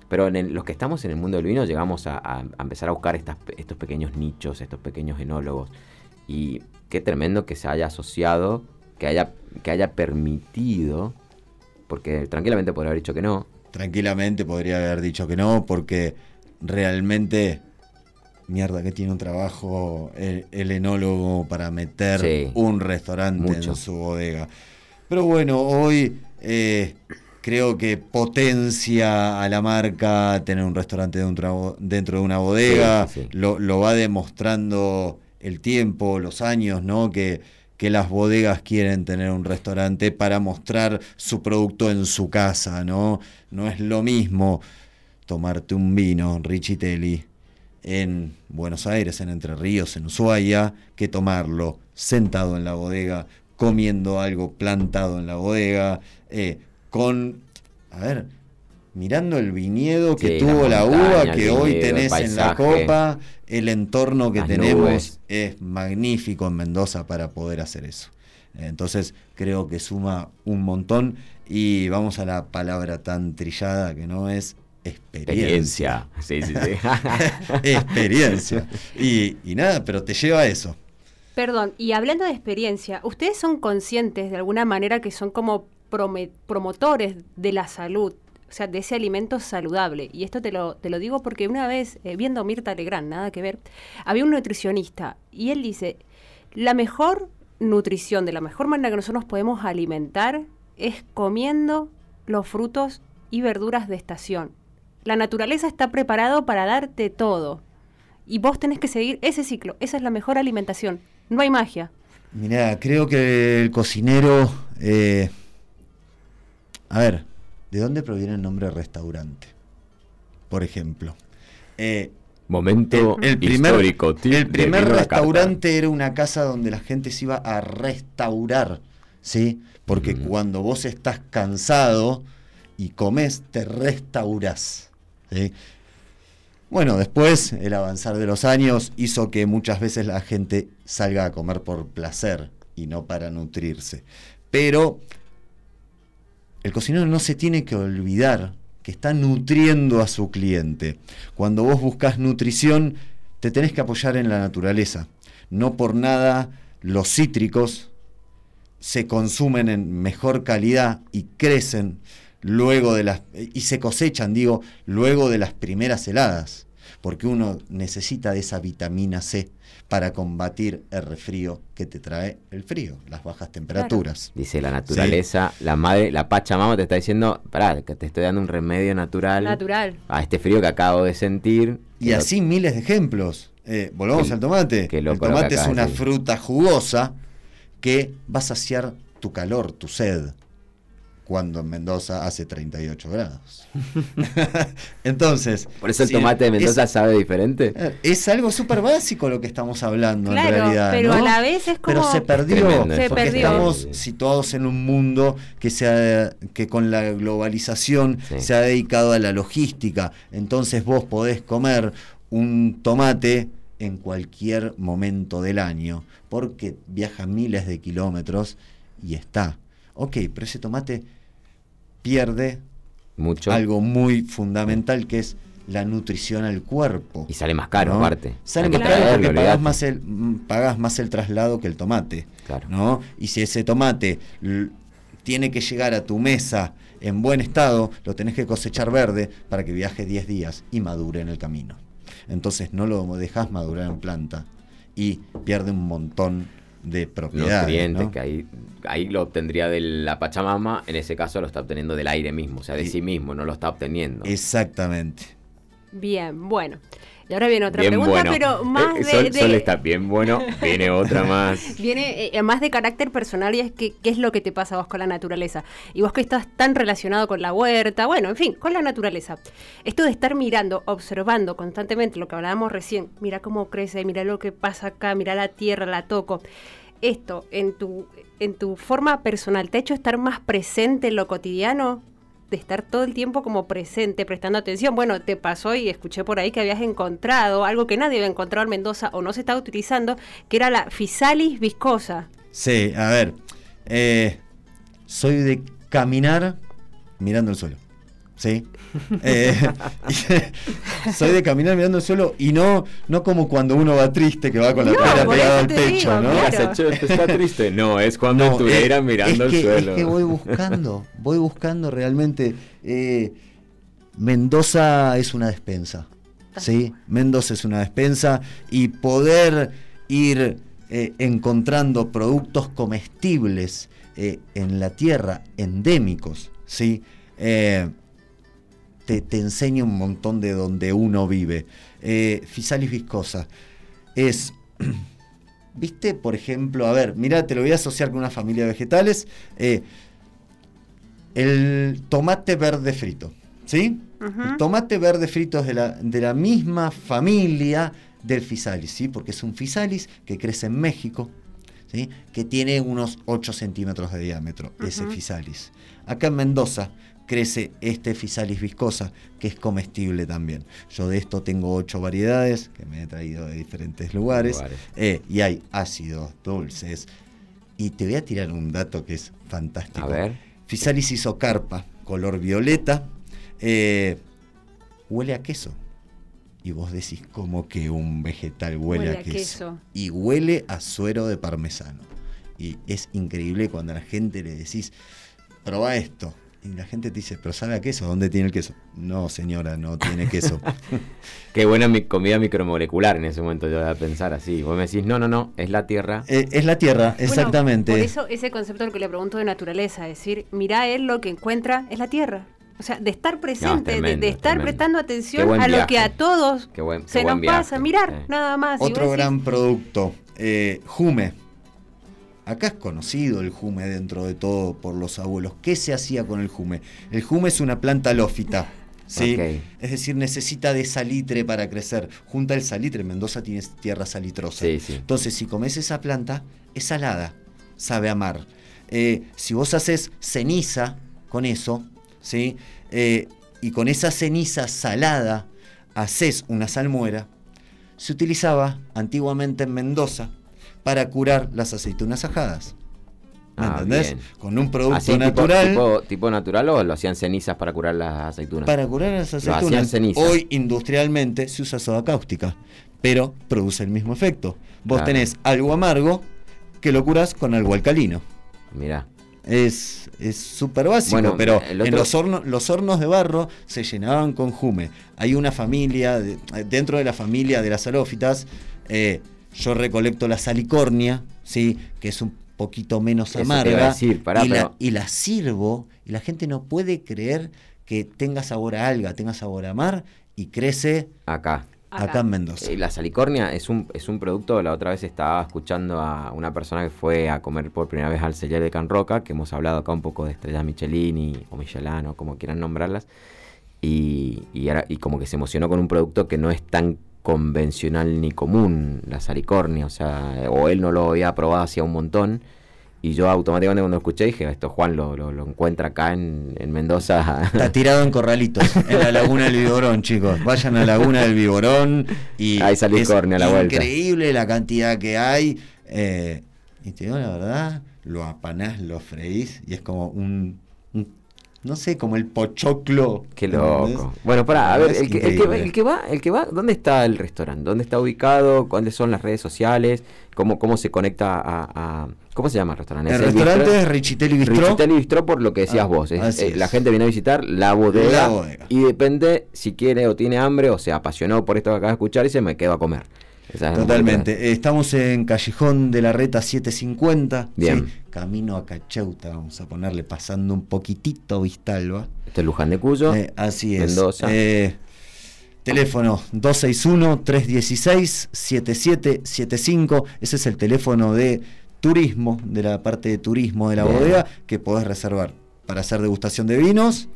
Pero en el- los que estamos en el mundo del vino llegamos a, empezar a buscar estas, estos pequeños nichos, estos pequeños enólogos. Y qué tremendo que se haya asociado, que haya, que haya permitido, porque tranquilamente podría haber dicho que no, Tranquilamente podría haber dicho que no, porque realmente, mierda, que tiene un trabajo el, el enólogo para meter Sí. un restaurante Mucho. en su bodega. Pero bueno, hoy eh, creo que potencia a la marca tener un restaurante dentro, dentro de una bodega, Sí, sí, sí. Lo, lo va demostrando el tiempo, los años, ¿no? Que, que las bodegas quieren tener un restaurante para mostrar su producto en su casa, ¿no? No es lo mismo tomarte un vino, Richitelli, en Buenos Aires, en Entre Ríos, en Ushuaia, que tomarlo sentado en la bodega, comiendo algo plantado en la bodega, eh, con, a ver, mirando el viñedo que Sí, tuvo la, montaña, uva que hoy viñedo, tenés en la copa, el entorno que tenemos nubes. es magnífico en Mendoza para poder hacer eso. Entonces creo que suma un montón y vamos a la palabra tan trillada que no es experiencia. experiencia. Sí, sí, sí. experiencia. Y, y nada, pero te lleva a eso. Perdón, y hablando de experiencia, ¿ustedes son conscientes de alguna manera que son como promotores de la salud? O sea, de ese alimento saludable. Y esto te lo, te lo digo porque una vez, eh, viendo a Mirta Legrand, nada que ver, había un nutricionista y él dice, la mejor nutrición, de la mejor manera que nosotros nos podemos alimentar es comiendo los frutos y verduras de estación. La naturaleza está preparado para darte todo. Y vos tenés que seguir ese ciclo. Esa es la mejor alimentación. No hay magia. Mirá, creo que el cocinero. eh, a ver, ¿de dónde proviene el nombre restaurante? Por ejemplo. Eh, Momento el primer, histórico. el primer restaurante era una casa donde la gente se iba a restaurar, ¿sí? Porque cuando vos estás cansado y comes, te restaurás, ¿sí? Bueno, después el avanzar de los años hizo que muchas veces la gente salga a comer por placer y no para nutrirse. Pero el cocinero no se tiene que olvidar que está nutriendo a su cliente. Cuando vos buscas nutrición, te tenés que apoyar en la naturaleza. No por nada los cítricos se consumen en mejor calidad y crecen luego de las y se cosechan, digo, luego de las primeras heladas, porque uno necesita de esa vitamina C para combatir el resfrío que te trae el frío, las bajas temperaturas. Dice la naturaleza, la madre, la Pachamama te está diciendo, pará, que te estoy dando un remedio natural, Natural. a este frío que acabo de sentir. Y lo- así miles de ejemplos. Eh, volvamos Qué- al tomate. qué el loco tomate es una fruta jugosa que va a saciar tu calor, tu sed, cuando en Mendoza hace 38 grados. Entonces. Por eso el si tomate de Mendoza es, sabe diferente. eh, es algo súper básico lo que estamos hablando Claro, en realidad. pero ¿no? a la vez es Pero como- se perdió. Tremendo Se porque perdió. estamos situados en un mundo que, se ha- que con la globalización Sí. se ha dedicado a la logística. Entonces vos podés comer un tomate en cualquier momento del año, porque viaja miles de kilómetros y está. Ok, pero ese tomate pierde Mucho. algo muy fundamental que es la nutrición al cuerpo. Y sale más caro, ¿no? aparte. Sale más caro porque pagás más, el, mm, pagás más el traslado que el tomate. Claro. ¿no? Y si ese tomate tiene que llegar a tu mesa en buen estado, lo tenés que cosechar verde para que viaje 10 días y madure en el camino. Entonces no lo dejás madurar en planta y pierde un montón de propiedades. nutrientes ¿no? que ahí, ahí lo obtendría de la Pachamama, en ese caso lo está obteniendo del aire mismo, o sea, de Y- sí mismo, no lo está obteniendo. Exactamente. Bien, bueno. Y ahora viene otra bien pregunta, bueno. pero más Eh, de, Sol, de- Sol está bien bueno, viene otra más. Viene eh, más de carácter personal y es que, qué es lo que te pasa a vos con la naturaleza. Y vos que estás tan relacionado con la huerta, bueno, en fin, con la naturaleza. Esto de estar mirando, observando constantemente lo que hablábamos recién, mira cómo crece, mira lo que pasa acá, mira la tierra, la toco. Esto en tu, en tu forma personal, ¿te ha hecho estar más presente en lo cotidiano? De estar todo el tiempo como presente, prestando atención. Bueno, te pasó y escuché por ahí que habías encontrado algo que nadie había encontrado en Mendoza o no se estaba utilizando, que era la Physalis viscosa. Sí, a ver. eh, soy de caminar mirando el suelo. ¿Sí? Eh, soy de caminar mirando el suelo y no, no como cuando uno va triste que va con la No, por pegada al pecho, digo, ¿no? claro. ¿Has hecho esto? ¿Está triste? No, es cuando No, estuviera mirando es el suelo. Es que voy buscando, voy buscando realmente. eh, Mendoza es una despensa. ¿sí? Mendoza es una despensa y poder ir eh, encontrando productos comestibles eh, en la tierra, endémicos, ¿sí? Te, te enseña un montón de donde uno vive. Eh, Fisalis viscosa es ¿Viste? Por ejemplo, a ver, mira, te lo voy a asociar con una familia de vegetales. eh, el tomate verde frito, ¿sí? El tomate verde frito es de la, de la misma familia del Fisalis, ¿sí? Porque es un Fisalis que crece en México, ¿sí? Que tiene unos 8 centímetros de diámetro, ese. Fisalis. Acá en Mendoza crece este Fisalis viscosa, que es comestible también. Yo de esto tengo ocho variedades que me he traído de diferentes lugares. Lugares. Eh, y hay ácidos, dulces. Y te voy a tirar un dato que es fantástico. A ver. Fisalis isocarpa, color violeta, eh, huele a queso. Y vos decís como que un vegetal huele, a, queso. Y huele a suero de parmesano. Y es increíble cuando a la gente le decís, probá esto. Y la gente te dice, pero ¿sabe a queso? ¿Dónde tiene el queso? No, señora, no tiene queso. Qué buena mi comida micromolecular en ese momento, yo voy a pensar así. Vos me decís, no, no, no, es la tierra. Eh, es la tierra, Bueno, exactamente. por eso ese concepto del que le pregunto de naturaleza, es decir, mirá él lo que encuentra es la tierra. O sea, de estar presente, de- tremendo, de, estar tremendo. prestando atención a lo que a todos Qué buen- qué se buen nos viaje, pasa, mirar, sí. nada más. Otro decís, gran producto, eh, jume. Acá es conocido el jume dentro de todo por los abuelos. ¿Qué se hacía con el jume? El jume es una planta lófita. ¿sí? Es decir, necesita de salitre para crecer. Junta el salitre, Mendoza tiene tierra salitrosa. Sí, sí. Entonces, si comes esa planta, es salada, sabe a mar. Eh, si vos haces ceniza con eso, ¿sí? Eh, y con esa ceniza salada haces una salmuera, se utilizaba antiguamente en Mendoza para curar las aceitunas ajadas. ¿Me Ah, entendés? bien. Con un producto Así, natural. Tipo, tipo natural o lo hacían cenizas para curar las aceitunas? Para curar las Lo hacían aceitunas, ceniza. hoy industrialmente se usa soda cáustica, pero produce el mismo efecto. Vos Claro. tenés algo amargo que lo curás con algo alcalino. Mirá. Es es súper básico, Bueno, pero en los hornos, los hornos de barro se llenaban con jume. Hay una familia, de- dentro de la familia de las salófitas, eh, yo recolecto la salicornia, ¿sí? que es un poquito menos amarga, decir, pará, y, la, pero- y la sirvo, y la gente no puede creer que tenga sabor a alga, tenga sabor a mar, y crece Acá. acá, Acá. en Mendoza. Eh, La salicornia es un, es un producto, la otra vez estaba escuchando a una persona que fue a comer por primera vez al Celler de Can Roca, que hemos hablado acá un poco de estrellas Michelin y- o Michelin o como quieran nombrarlas, y, y, era- y como que se emocionó con un producto que no es tan convencional ni común, la salicornia, o sea, o él no lo había probado hacía un montón, y yo automáticamente cuando lo escuché dije, esto Juan lo, lo, lo encuentra acá en, en Mendoza. Está tirado en corralitos, en la laguna del Viborón, chicos. Vayan a la laguna del Viborón y Hay salicornia a la es vuelta. increíble la cantidad que hay. eh, y te digo la verdad, lo apanás, lo freís y es como un- no sé, como el pochoclo. Qué ¿entendés? loco. Bueno, pará, a ver, el que, el, que, va- el que va, el que va, ¿dónde está el restaurante? ¿Dónde está ubicado? ¿Cuáles son las redes sociales? ¿Cómo, cómo se conecta a, a- ¿Cómo se llama el restaurante? El ¿Es restaurante Bistro? es Richitelli Bistró. Richitelli Bistró por lo que decías Ah, vos. es- eh, La gente viene a visitar la bodega, La bodega. y depende si quiere o tiene hambre o se apasionó por esto que acaba de escuchar y se me quedo a comer. Esa es la Totalmente. Estamos en Callejón de la Reta 750. Bien. sí, camino a Cacheuta, vamos a ponerle pasando un poquitito Vistalba. Este es Luján de Cuyo. Eh, así es. Mendoza. Eh, teléfono 261-316-7775. Ese es el teléfono de turismo, de la parte de turismo de la Bien. bodega, que podés reservar para hacer degustación de vinos,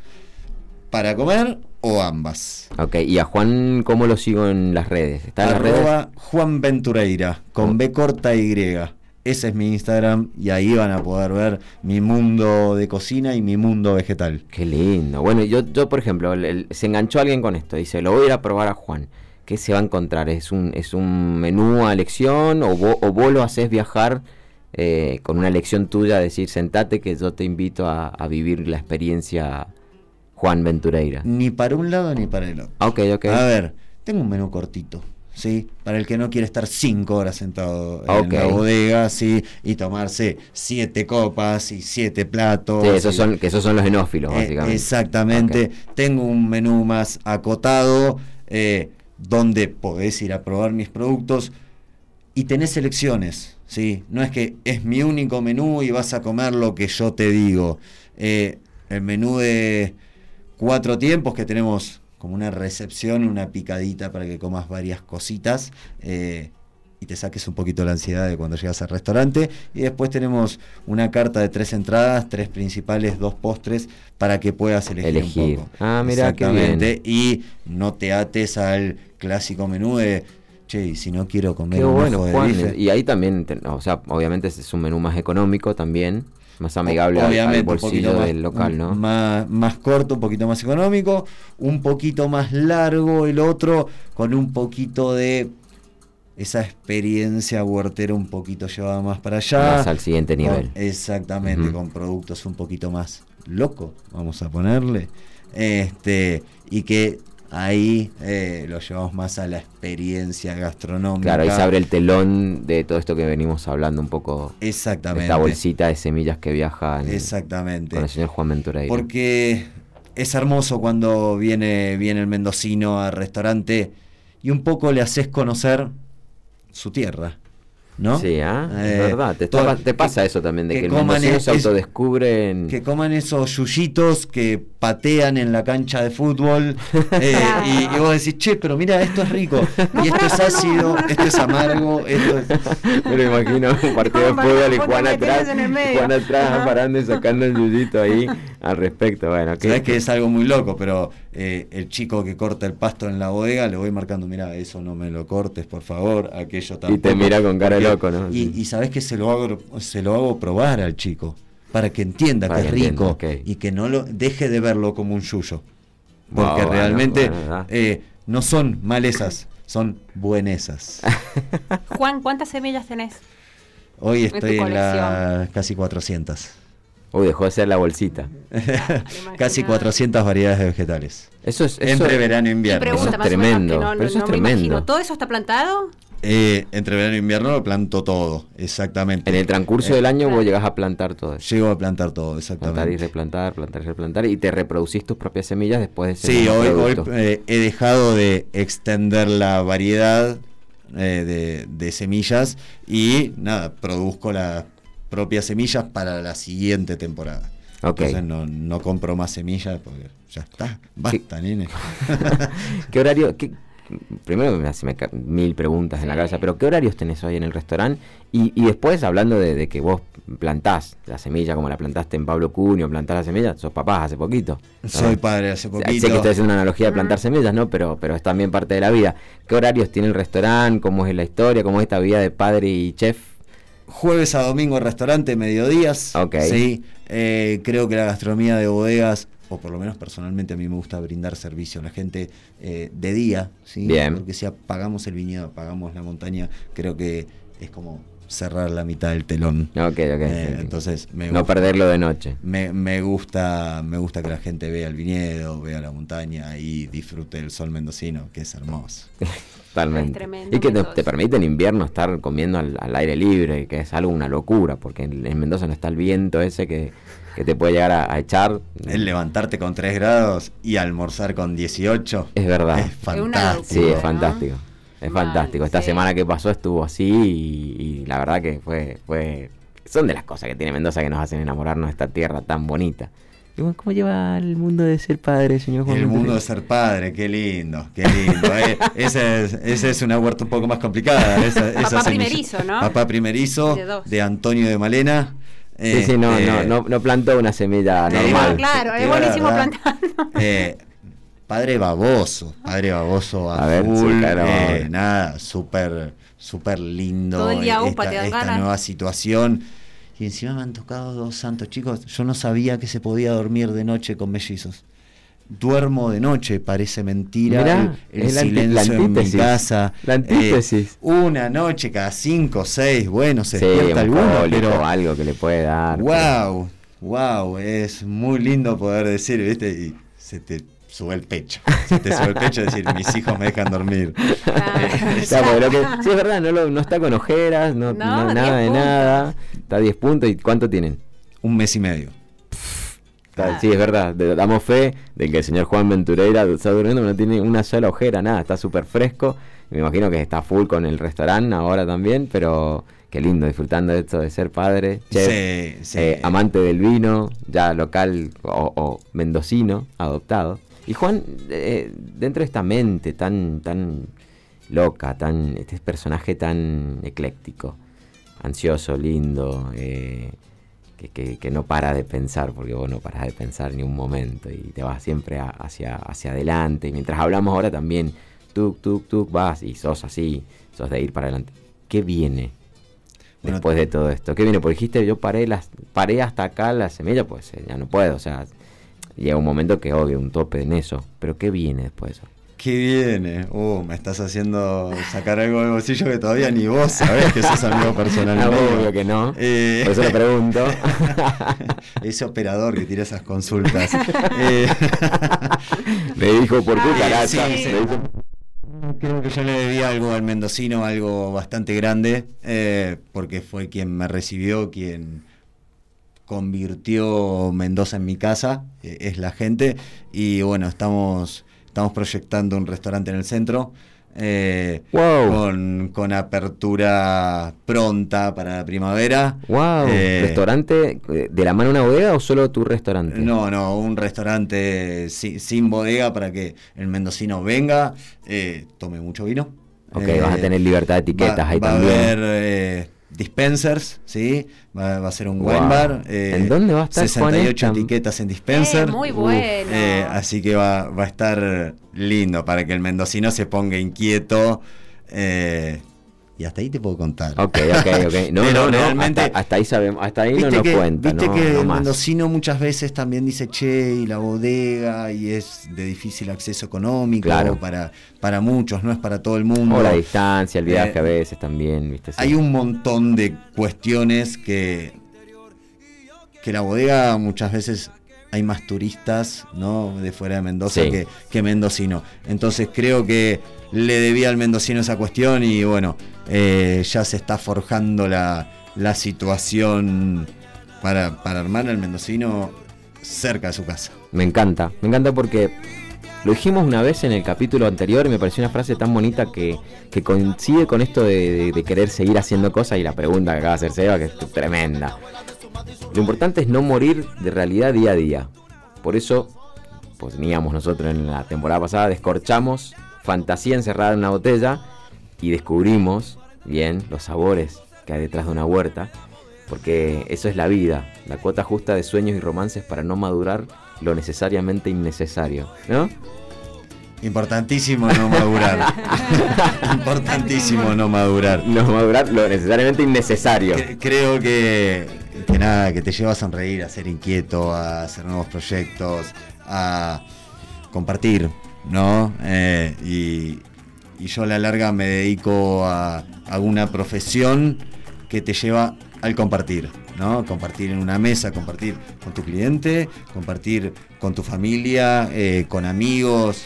para comer o ambas. Ok, y a Juan, ¿cómo lo sigo en las redes? ¿Está en las redes? Juan Ventureira, con Oh. B corta Y. ese es mi Instagram y ahí van a poder ver mi mundo de cocina y mi mundo vegetal. Qué lindo. Bueno, yo, yo por ejemplo, el- el- se enganchó alguien con esto. Dice, lo voy a ir a probar a Juan. ¿Qué se va a encontrar? ¿Es un, es un menú a elección o, vo- o vos lo haces viajar eh, con una elección tuya? Decir, sentate que yo te invito a, a vivir la experiencia Juan Ventureira. Ni para un lado ni para el otro. Ok, ok. A ver, tengo un menú cortito. ¿Sí? Para el que no quiere estar cinco horas sentado en la bodega, ¿sí? Y tomarse siete copas y siete platos. Sí, esos y- son, que esos son los enófilos, Eh, básicamente. exactamente. Tengo un menú más acotado eh, donde podés ir a probar mis productos y tenés elecciones. ¿sí? No es que es mi único menú y vas a comer lo que yo te digo. Eh, el menú de cuatro tiempos que tenemos como una recepción, una picadita para que comas varias cositas. eh, y te saques un poquito la ansiedad de cuando llegas al restaurante. Y después tenemos una carta de tres entradas, tres principales, dos postres, para que puedas elegir, Elegir. un poco. Ah, mira, qué Exactamente. Y no te ates al clásico menú de, che, y si no quiero comer Qué un bueno, ojo de Juan. bife". Y ahí también, o sea, obviamente ese es un menú más económico también, más amigable al- al, Obviamente, un bolsillo más, del local, ¿no? Más, más corto, un poquito más económico, un poquito más largo el otro, con un poquito de esa experiencia huertera un poquito llevada más para allá. Más al siguiente Con- nivel. exactamente, con productos un poquito más locos, vamos a ponerle. Este, y que ahí eh, lo llevamos más a la experiencia gastronómica. Claro, ahí se abre el telón de todo esto que venimos hablando un poco. Exactamente. Esta bolsita de semillas que viaja en- Exactamente. con el señor Juan Ventureira. Porque es hermoso cuando viene, viene el mendocino al restaurante y un poco le haces conocer su tierra. ¿no? Sí, ah, Eh, es verdad. Te, pasa eso también, de que que, el mendocino es- se autodescubre en... Que coman esos yuyitos que patean en la cancha de fútbol eh, y, y vos decís, che, pero mira, esto es rico, y esto es ácido, esto es amargo, esto es... Me lo imagino un partido de No, fútbol y que Juan atrás. Juan atrás Ajá. parando y sacando el yuyito ahí al respecto. Bueno, Sabes que es algo muy loco, pero eh, el chico que corta el pasto en la bodega le voy marcando, mira, eso no me lo cortes, por favor, aquello tampoco. Y te mira con cara de loco, ¿no? Y, y sabes que se lo hago, se lo hago probar al chico, para que entienda Para que es que rico y que no lo deje de verlo como un yuyo. Porque Wow, realmente eh, no son malezas, son buenesas. Juan, ¿cuántas semillas tenés? Hoy estoy en la casi 400. Uy, dejó de ser la bolsita. casi 400 variedades de vegetales. Eso es... eso- Entre verano e invierno. pregunta Eso es tremendo, no, pero no- eso es no tremendo. imagino. ¿Todo eso está plantado? Eh, entre verano e invierno lo planto todo, exactamente. En el transcurso Eh, del año vos llegás a plantar todo eso. Llego a plantar todo, Plantar y exactamente. replantar, plantar y replantar. Y te reproducís tus propias semillas después de ese Sí, hoy, hoy eh, he dejado de extender la variedad eh, de, de semillas y nada, produzco las propias semillas para la siguiente temporada. Ok. Entonces no, no compro más semillas porque ya está, basta, nene. ¿Qué horario? qué- primero me hace mil preguntas en la cabeza, pero ¿qué horarios tenés hoy en el restaurante? Y, y después, hablando de, de que vos plantás la semilla como la plantaste en Pablo Cunio, plantás la semilla, sos papás hace poquito. ¿no? Soy padre hace poquito. Sé que estoy haciendo una analogía de plantar semillas, ¿no? Pero, pero es también parte de la vida. ¿Qué horarios tiene el restaurante? ¿Cómo es la historia? ¿Cómo es esta vida de padre y chef? Jueves a domingo restaurante, mediodías. Ok. Sí, eh, creo que la gastronomía de bodegas, o por lo menos personalmente a mí me gusta brindar servicio a la gente eh, de día. ¿sí? Bien. Porque si apagamos el viñedo, apagamos la montaña, creo que es como cerrar la mitad del telón. Ok, ok. Eh, sí. entonces me no gusta- perderlo de noche. Me, me gusta me gusta que la gente vea el viñedo, vea la montaña y disfrute del sol mendocino, que es hermoso. Totalmente. Es tremendo y que te, te permite en invierno estar comiendo al, al aire libre, que es algo una locura, porque en, en Mendoza no está el viento ese que, que te puede llegar a, a echar. El levantarte con 3 grados y almorzar con 18 Es verdad. es fantástico. Sí, es fantástico. Es Mal, fantástico. Esta sí. semana que pasó estuvo así y, y la verdad que fue, fue. Son de las cosas que tiene Mendoza que nos hacen enamorarnos de esta tierra tan bonita. Y bueno, ¿cómo lleva el mundo de ser padre, señor Juan? El mundo de ser padre, qué lindo, qué lindo. eh. Esa es, esa es una huerta un poco más complicada. Esa, esa Papá semilla. primerizo, ¿no? Papá primerizo, de Antonio de Malena. Sí, sí, no, Este, no, no, no plantó una semilla Te normal. claro, es buenísimo plantando. eh, padre baboso, padre baboso a, A ver, sí, claro. eh, nada, súper súper lindo Todo el día eh, upa, esta, te esta ganas. nueva situación. Y encima me han tocado dos santos chicos. Yo no sabía que se podía dormir de noche con mellizos. Duermo de noche, parece mentira. Mirá, el silencio en mi antítesis. casa. La antítesis. Eh, una noche cada cinco, seis, bueno, se Sí, despierta un alguno, pero algo que le puede dar. Wow, wow, es muy lindo poder decir, ¿viste? Y se te sube el pecho. Se te sube el pecho decir, mis hijos me dejan dormir. O sea, porque lo que- sí, es verdad, no, lo- no está con ojeras, no, No, no- 10 nada de puntos. nada. Está a 10 puntos. ¿Y cuánto tienen? Un mes y medio. Está- Sí, es verdad. de- damos fe de que el señor Juan Ventureira está durmiendo, no tiene una sola ojera, nada. Está súper fresco. Me imagino que está full con el restaurante ahora también, pero qué lindo disfrutando de esto de ser padre, chef, Sí, sí. eh, amante del vino, ya local o, o mendocino, adoptado. Y Juan, eh, dentro de esta mente tan, tan loca, tan este personaje tan ecléctico, ansioso, lindo, eh, que, que- que no para de pensar, porque vos no paras de pensar ni un momento y te vas siempre a- hacia, hacia adelante. Y mientras hablamos ahora también, tuk, tuk, tuk, vas y sos así, sos de ir para adelante. ¿Qué viene Bueno, después de todo esto? ¿Qué viene? Porque dijiste, yo paré, las, paré hasta acá la semilla, pues eh, ya no puedo, o sea, llega un momento que obvio, un tope en eso. Pero ¿qué viene después de eso? ¿Qué viene? Uh, me estás haciendo sacar algo del bolsillo que todavía ni vos sabés que sos amigo personal. Mío. obvio que no. Eh, Por eso le pregunto. Ese operador que tira esas consultas. Eh, Me dijo por cucaracha. sí, Creo que yo le debía algo al mendocino, algo bastante grande, eh, porque fue quien me recibió, quien convirtió Mendoza en mi casa, es la gente, y bueno, estamos, estamos proyectando un restaurante en el centro. eh, Wow. con, con apertura pronta para la primavera. Wow, Eh, ¿restaurante eh, de la mano una bodega o solo tu restaurante? No, no, un restaurante si- sin bodega para que el mendocino venga, eh, tome mucho vino. Ok, Eh, vas a tener libertad de etiquetas va, ahí va también. a haber eh, dispensers, ¿sí? Va, va a ser un Wow. wine bar. eh, ¿En dónde va a estar, Juan, 68 esta? etiquetas en dispenser. Eh, muy Uf, bueno. eh, así que va, va a estar lindo para que el mendocino se ponga inquieto. Y hasta ahí te puedo contar. Ok, ok, ok. No, Pero no, no. realmente- hasta, hasta ahí sabemos, hasta ahí no nos que, cuenta, viste no, que no el más. mendocino muchas veces también dice che y la bodega y es de difícil acceso económico Claro. para, para muchos, no es para todo el mundo. O la distancia, el viaje Eh, a veces también, ¿viste? Sí. Hay un montón de cuestiones que, que la bodega muchas veces hay más turistas ¿no? de fuera de Mendoza Sí. que, que mendocino. Entonces creo que le debía al mendocino esa cuestión y bueno, eh, ya se está forjando la, la situación para, para armar al mendocino cerca de su casa. Me encanta, me encanta porque lo dijimos una vez en el capítulo anterior y me pareció una frase tan bonita que, que coincide con esto de, querer seguir haciendo cosas y la pregunta que acaba de hacer Seba, que es tremenda. Lo importante es no morir de realidad día a día. Por eso, pues teníamos nosotros en la temporada pasada, descorchamos fantasía encerrada en una botella y descubrimos bien los sabores que hay detrás de una huerta. Porque eso es la vida, la cuota justa de sueños y romances para no madurar lo necesariamente innecesario, ¿no? Importantísimo no madurar. Importantísimo no madurar. No madurar lo necesariamente innecesario. Cre- Creo que, que nada, que te lleva a sonreír, a ser inquieto, a hacer nuevos proyectos, a compartir, ¿no? Eh, y, y yo a la larga me dedico a, a una profesión que te lleva al compartir, ¿no? Compartir en una mesa, compartir con tu cliente, compartir con tu familia, eh, con amigos,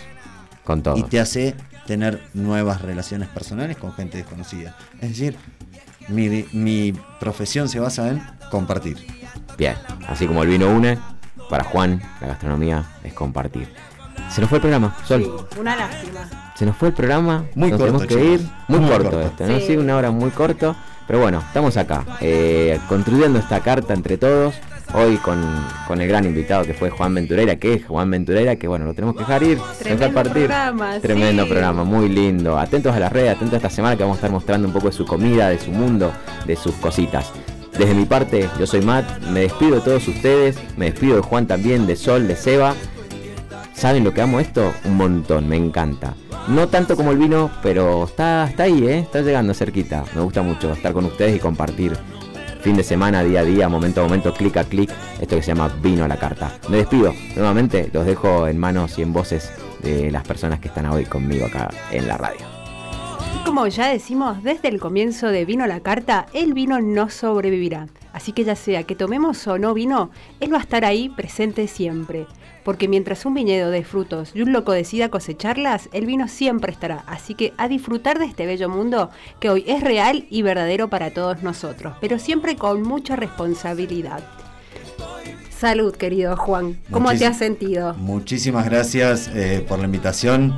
Con todo. y te hace tener nuevas relaciones personales con gente desconocida. Es decir, mi, mi profesión se basa en compartir. Bien, así como el vino une, para Juan la gastronomía es compartir. Se nos fue el programa, Sol. Sí, una lástima. Se nos fue el programa. Muy nos corto, tenemos que ir. Muy, Muy corto, corto. este, ¿no? Sí. Sí, una hora muy corto. Pero bueno, estamos acá, eh, construyendo esta carta entre todos. Hoy con, con el gran invitado que fue Juan Ventureira, que es Juan Ventureira, que bueno, lo tenemos que dejar ir, Tremendo dejar partir. programa, Tremendo sí. programa, muy lindo. Atentos a las redes, atentos a esta semana que vamos a estar mostrando un poco de su comida, de su mundo, de sus cositas. Desde mi parte, yo soy Matt, me despido de todos ustedes, me despido de Juan también, de Sol, de Seba. ¿Saben lo que amo esto? Un montón, me encanta. No tanto como el vino, pero está, está ahí, ¿eh? está llegando cerquita. Me gusta mucho estar con ustedes y compartir fin de semana, día a día, momento a momento, clic a clic, esto que se llama vino a la carta. Me despido, nuevamente los dejo en manos y en voces de las personas que están hoy conmigo acá en la radio. Como ya decimos desde el comienzo de Vino la Carta, el vino no sobrevivirá. Así que ya sea que tomemos o no vino, él va a estar ahí presente siempre. Porque mientras un viñedo de frutos y un loco decida cosecharlas, el vino siempre estará. Así que a disfrutar de este bello mundo que hoy es real y verdadero para todos nosotros, pero siempre con mucha responsabilidad. Salud, querido Juan. ¿Cómo te has sentido? Muchísimas gracias eh, por la invitación.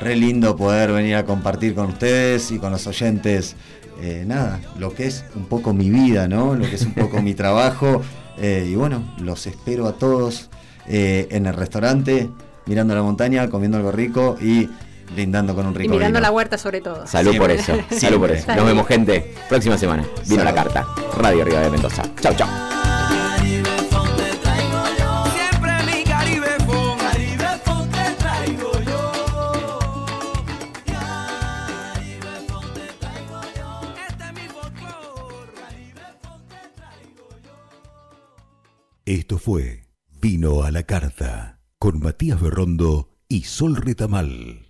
Re lindo poder venir a compartir con ustedes y con los oyentes, eh, nada, lo que es un poco mi vida, ¿no? Lo que es un poco mi trabajo. Eh, y bueno, los espero a todos eh, en el restaurante, mirando la montaña, comiendo algo rico y brindando con un rico Y mirando vino. la huerta sobre todo. Salud por eso, salud por eso. Nos vemos gente, próxima semana. Vino a la Salud. carta, Radio Río de Mendoza. Chau, chau. Esto fue Vino a la Carta con Matías Berrondo y Sol Retamal.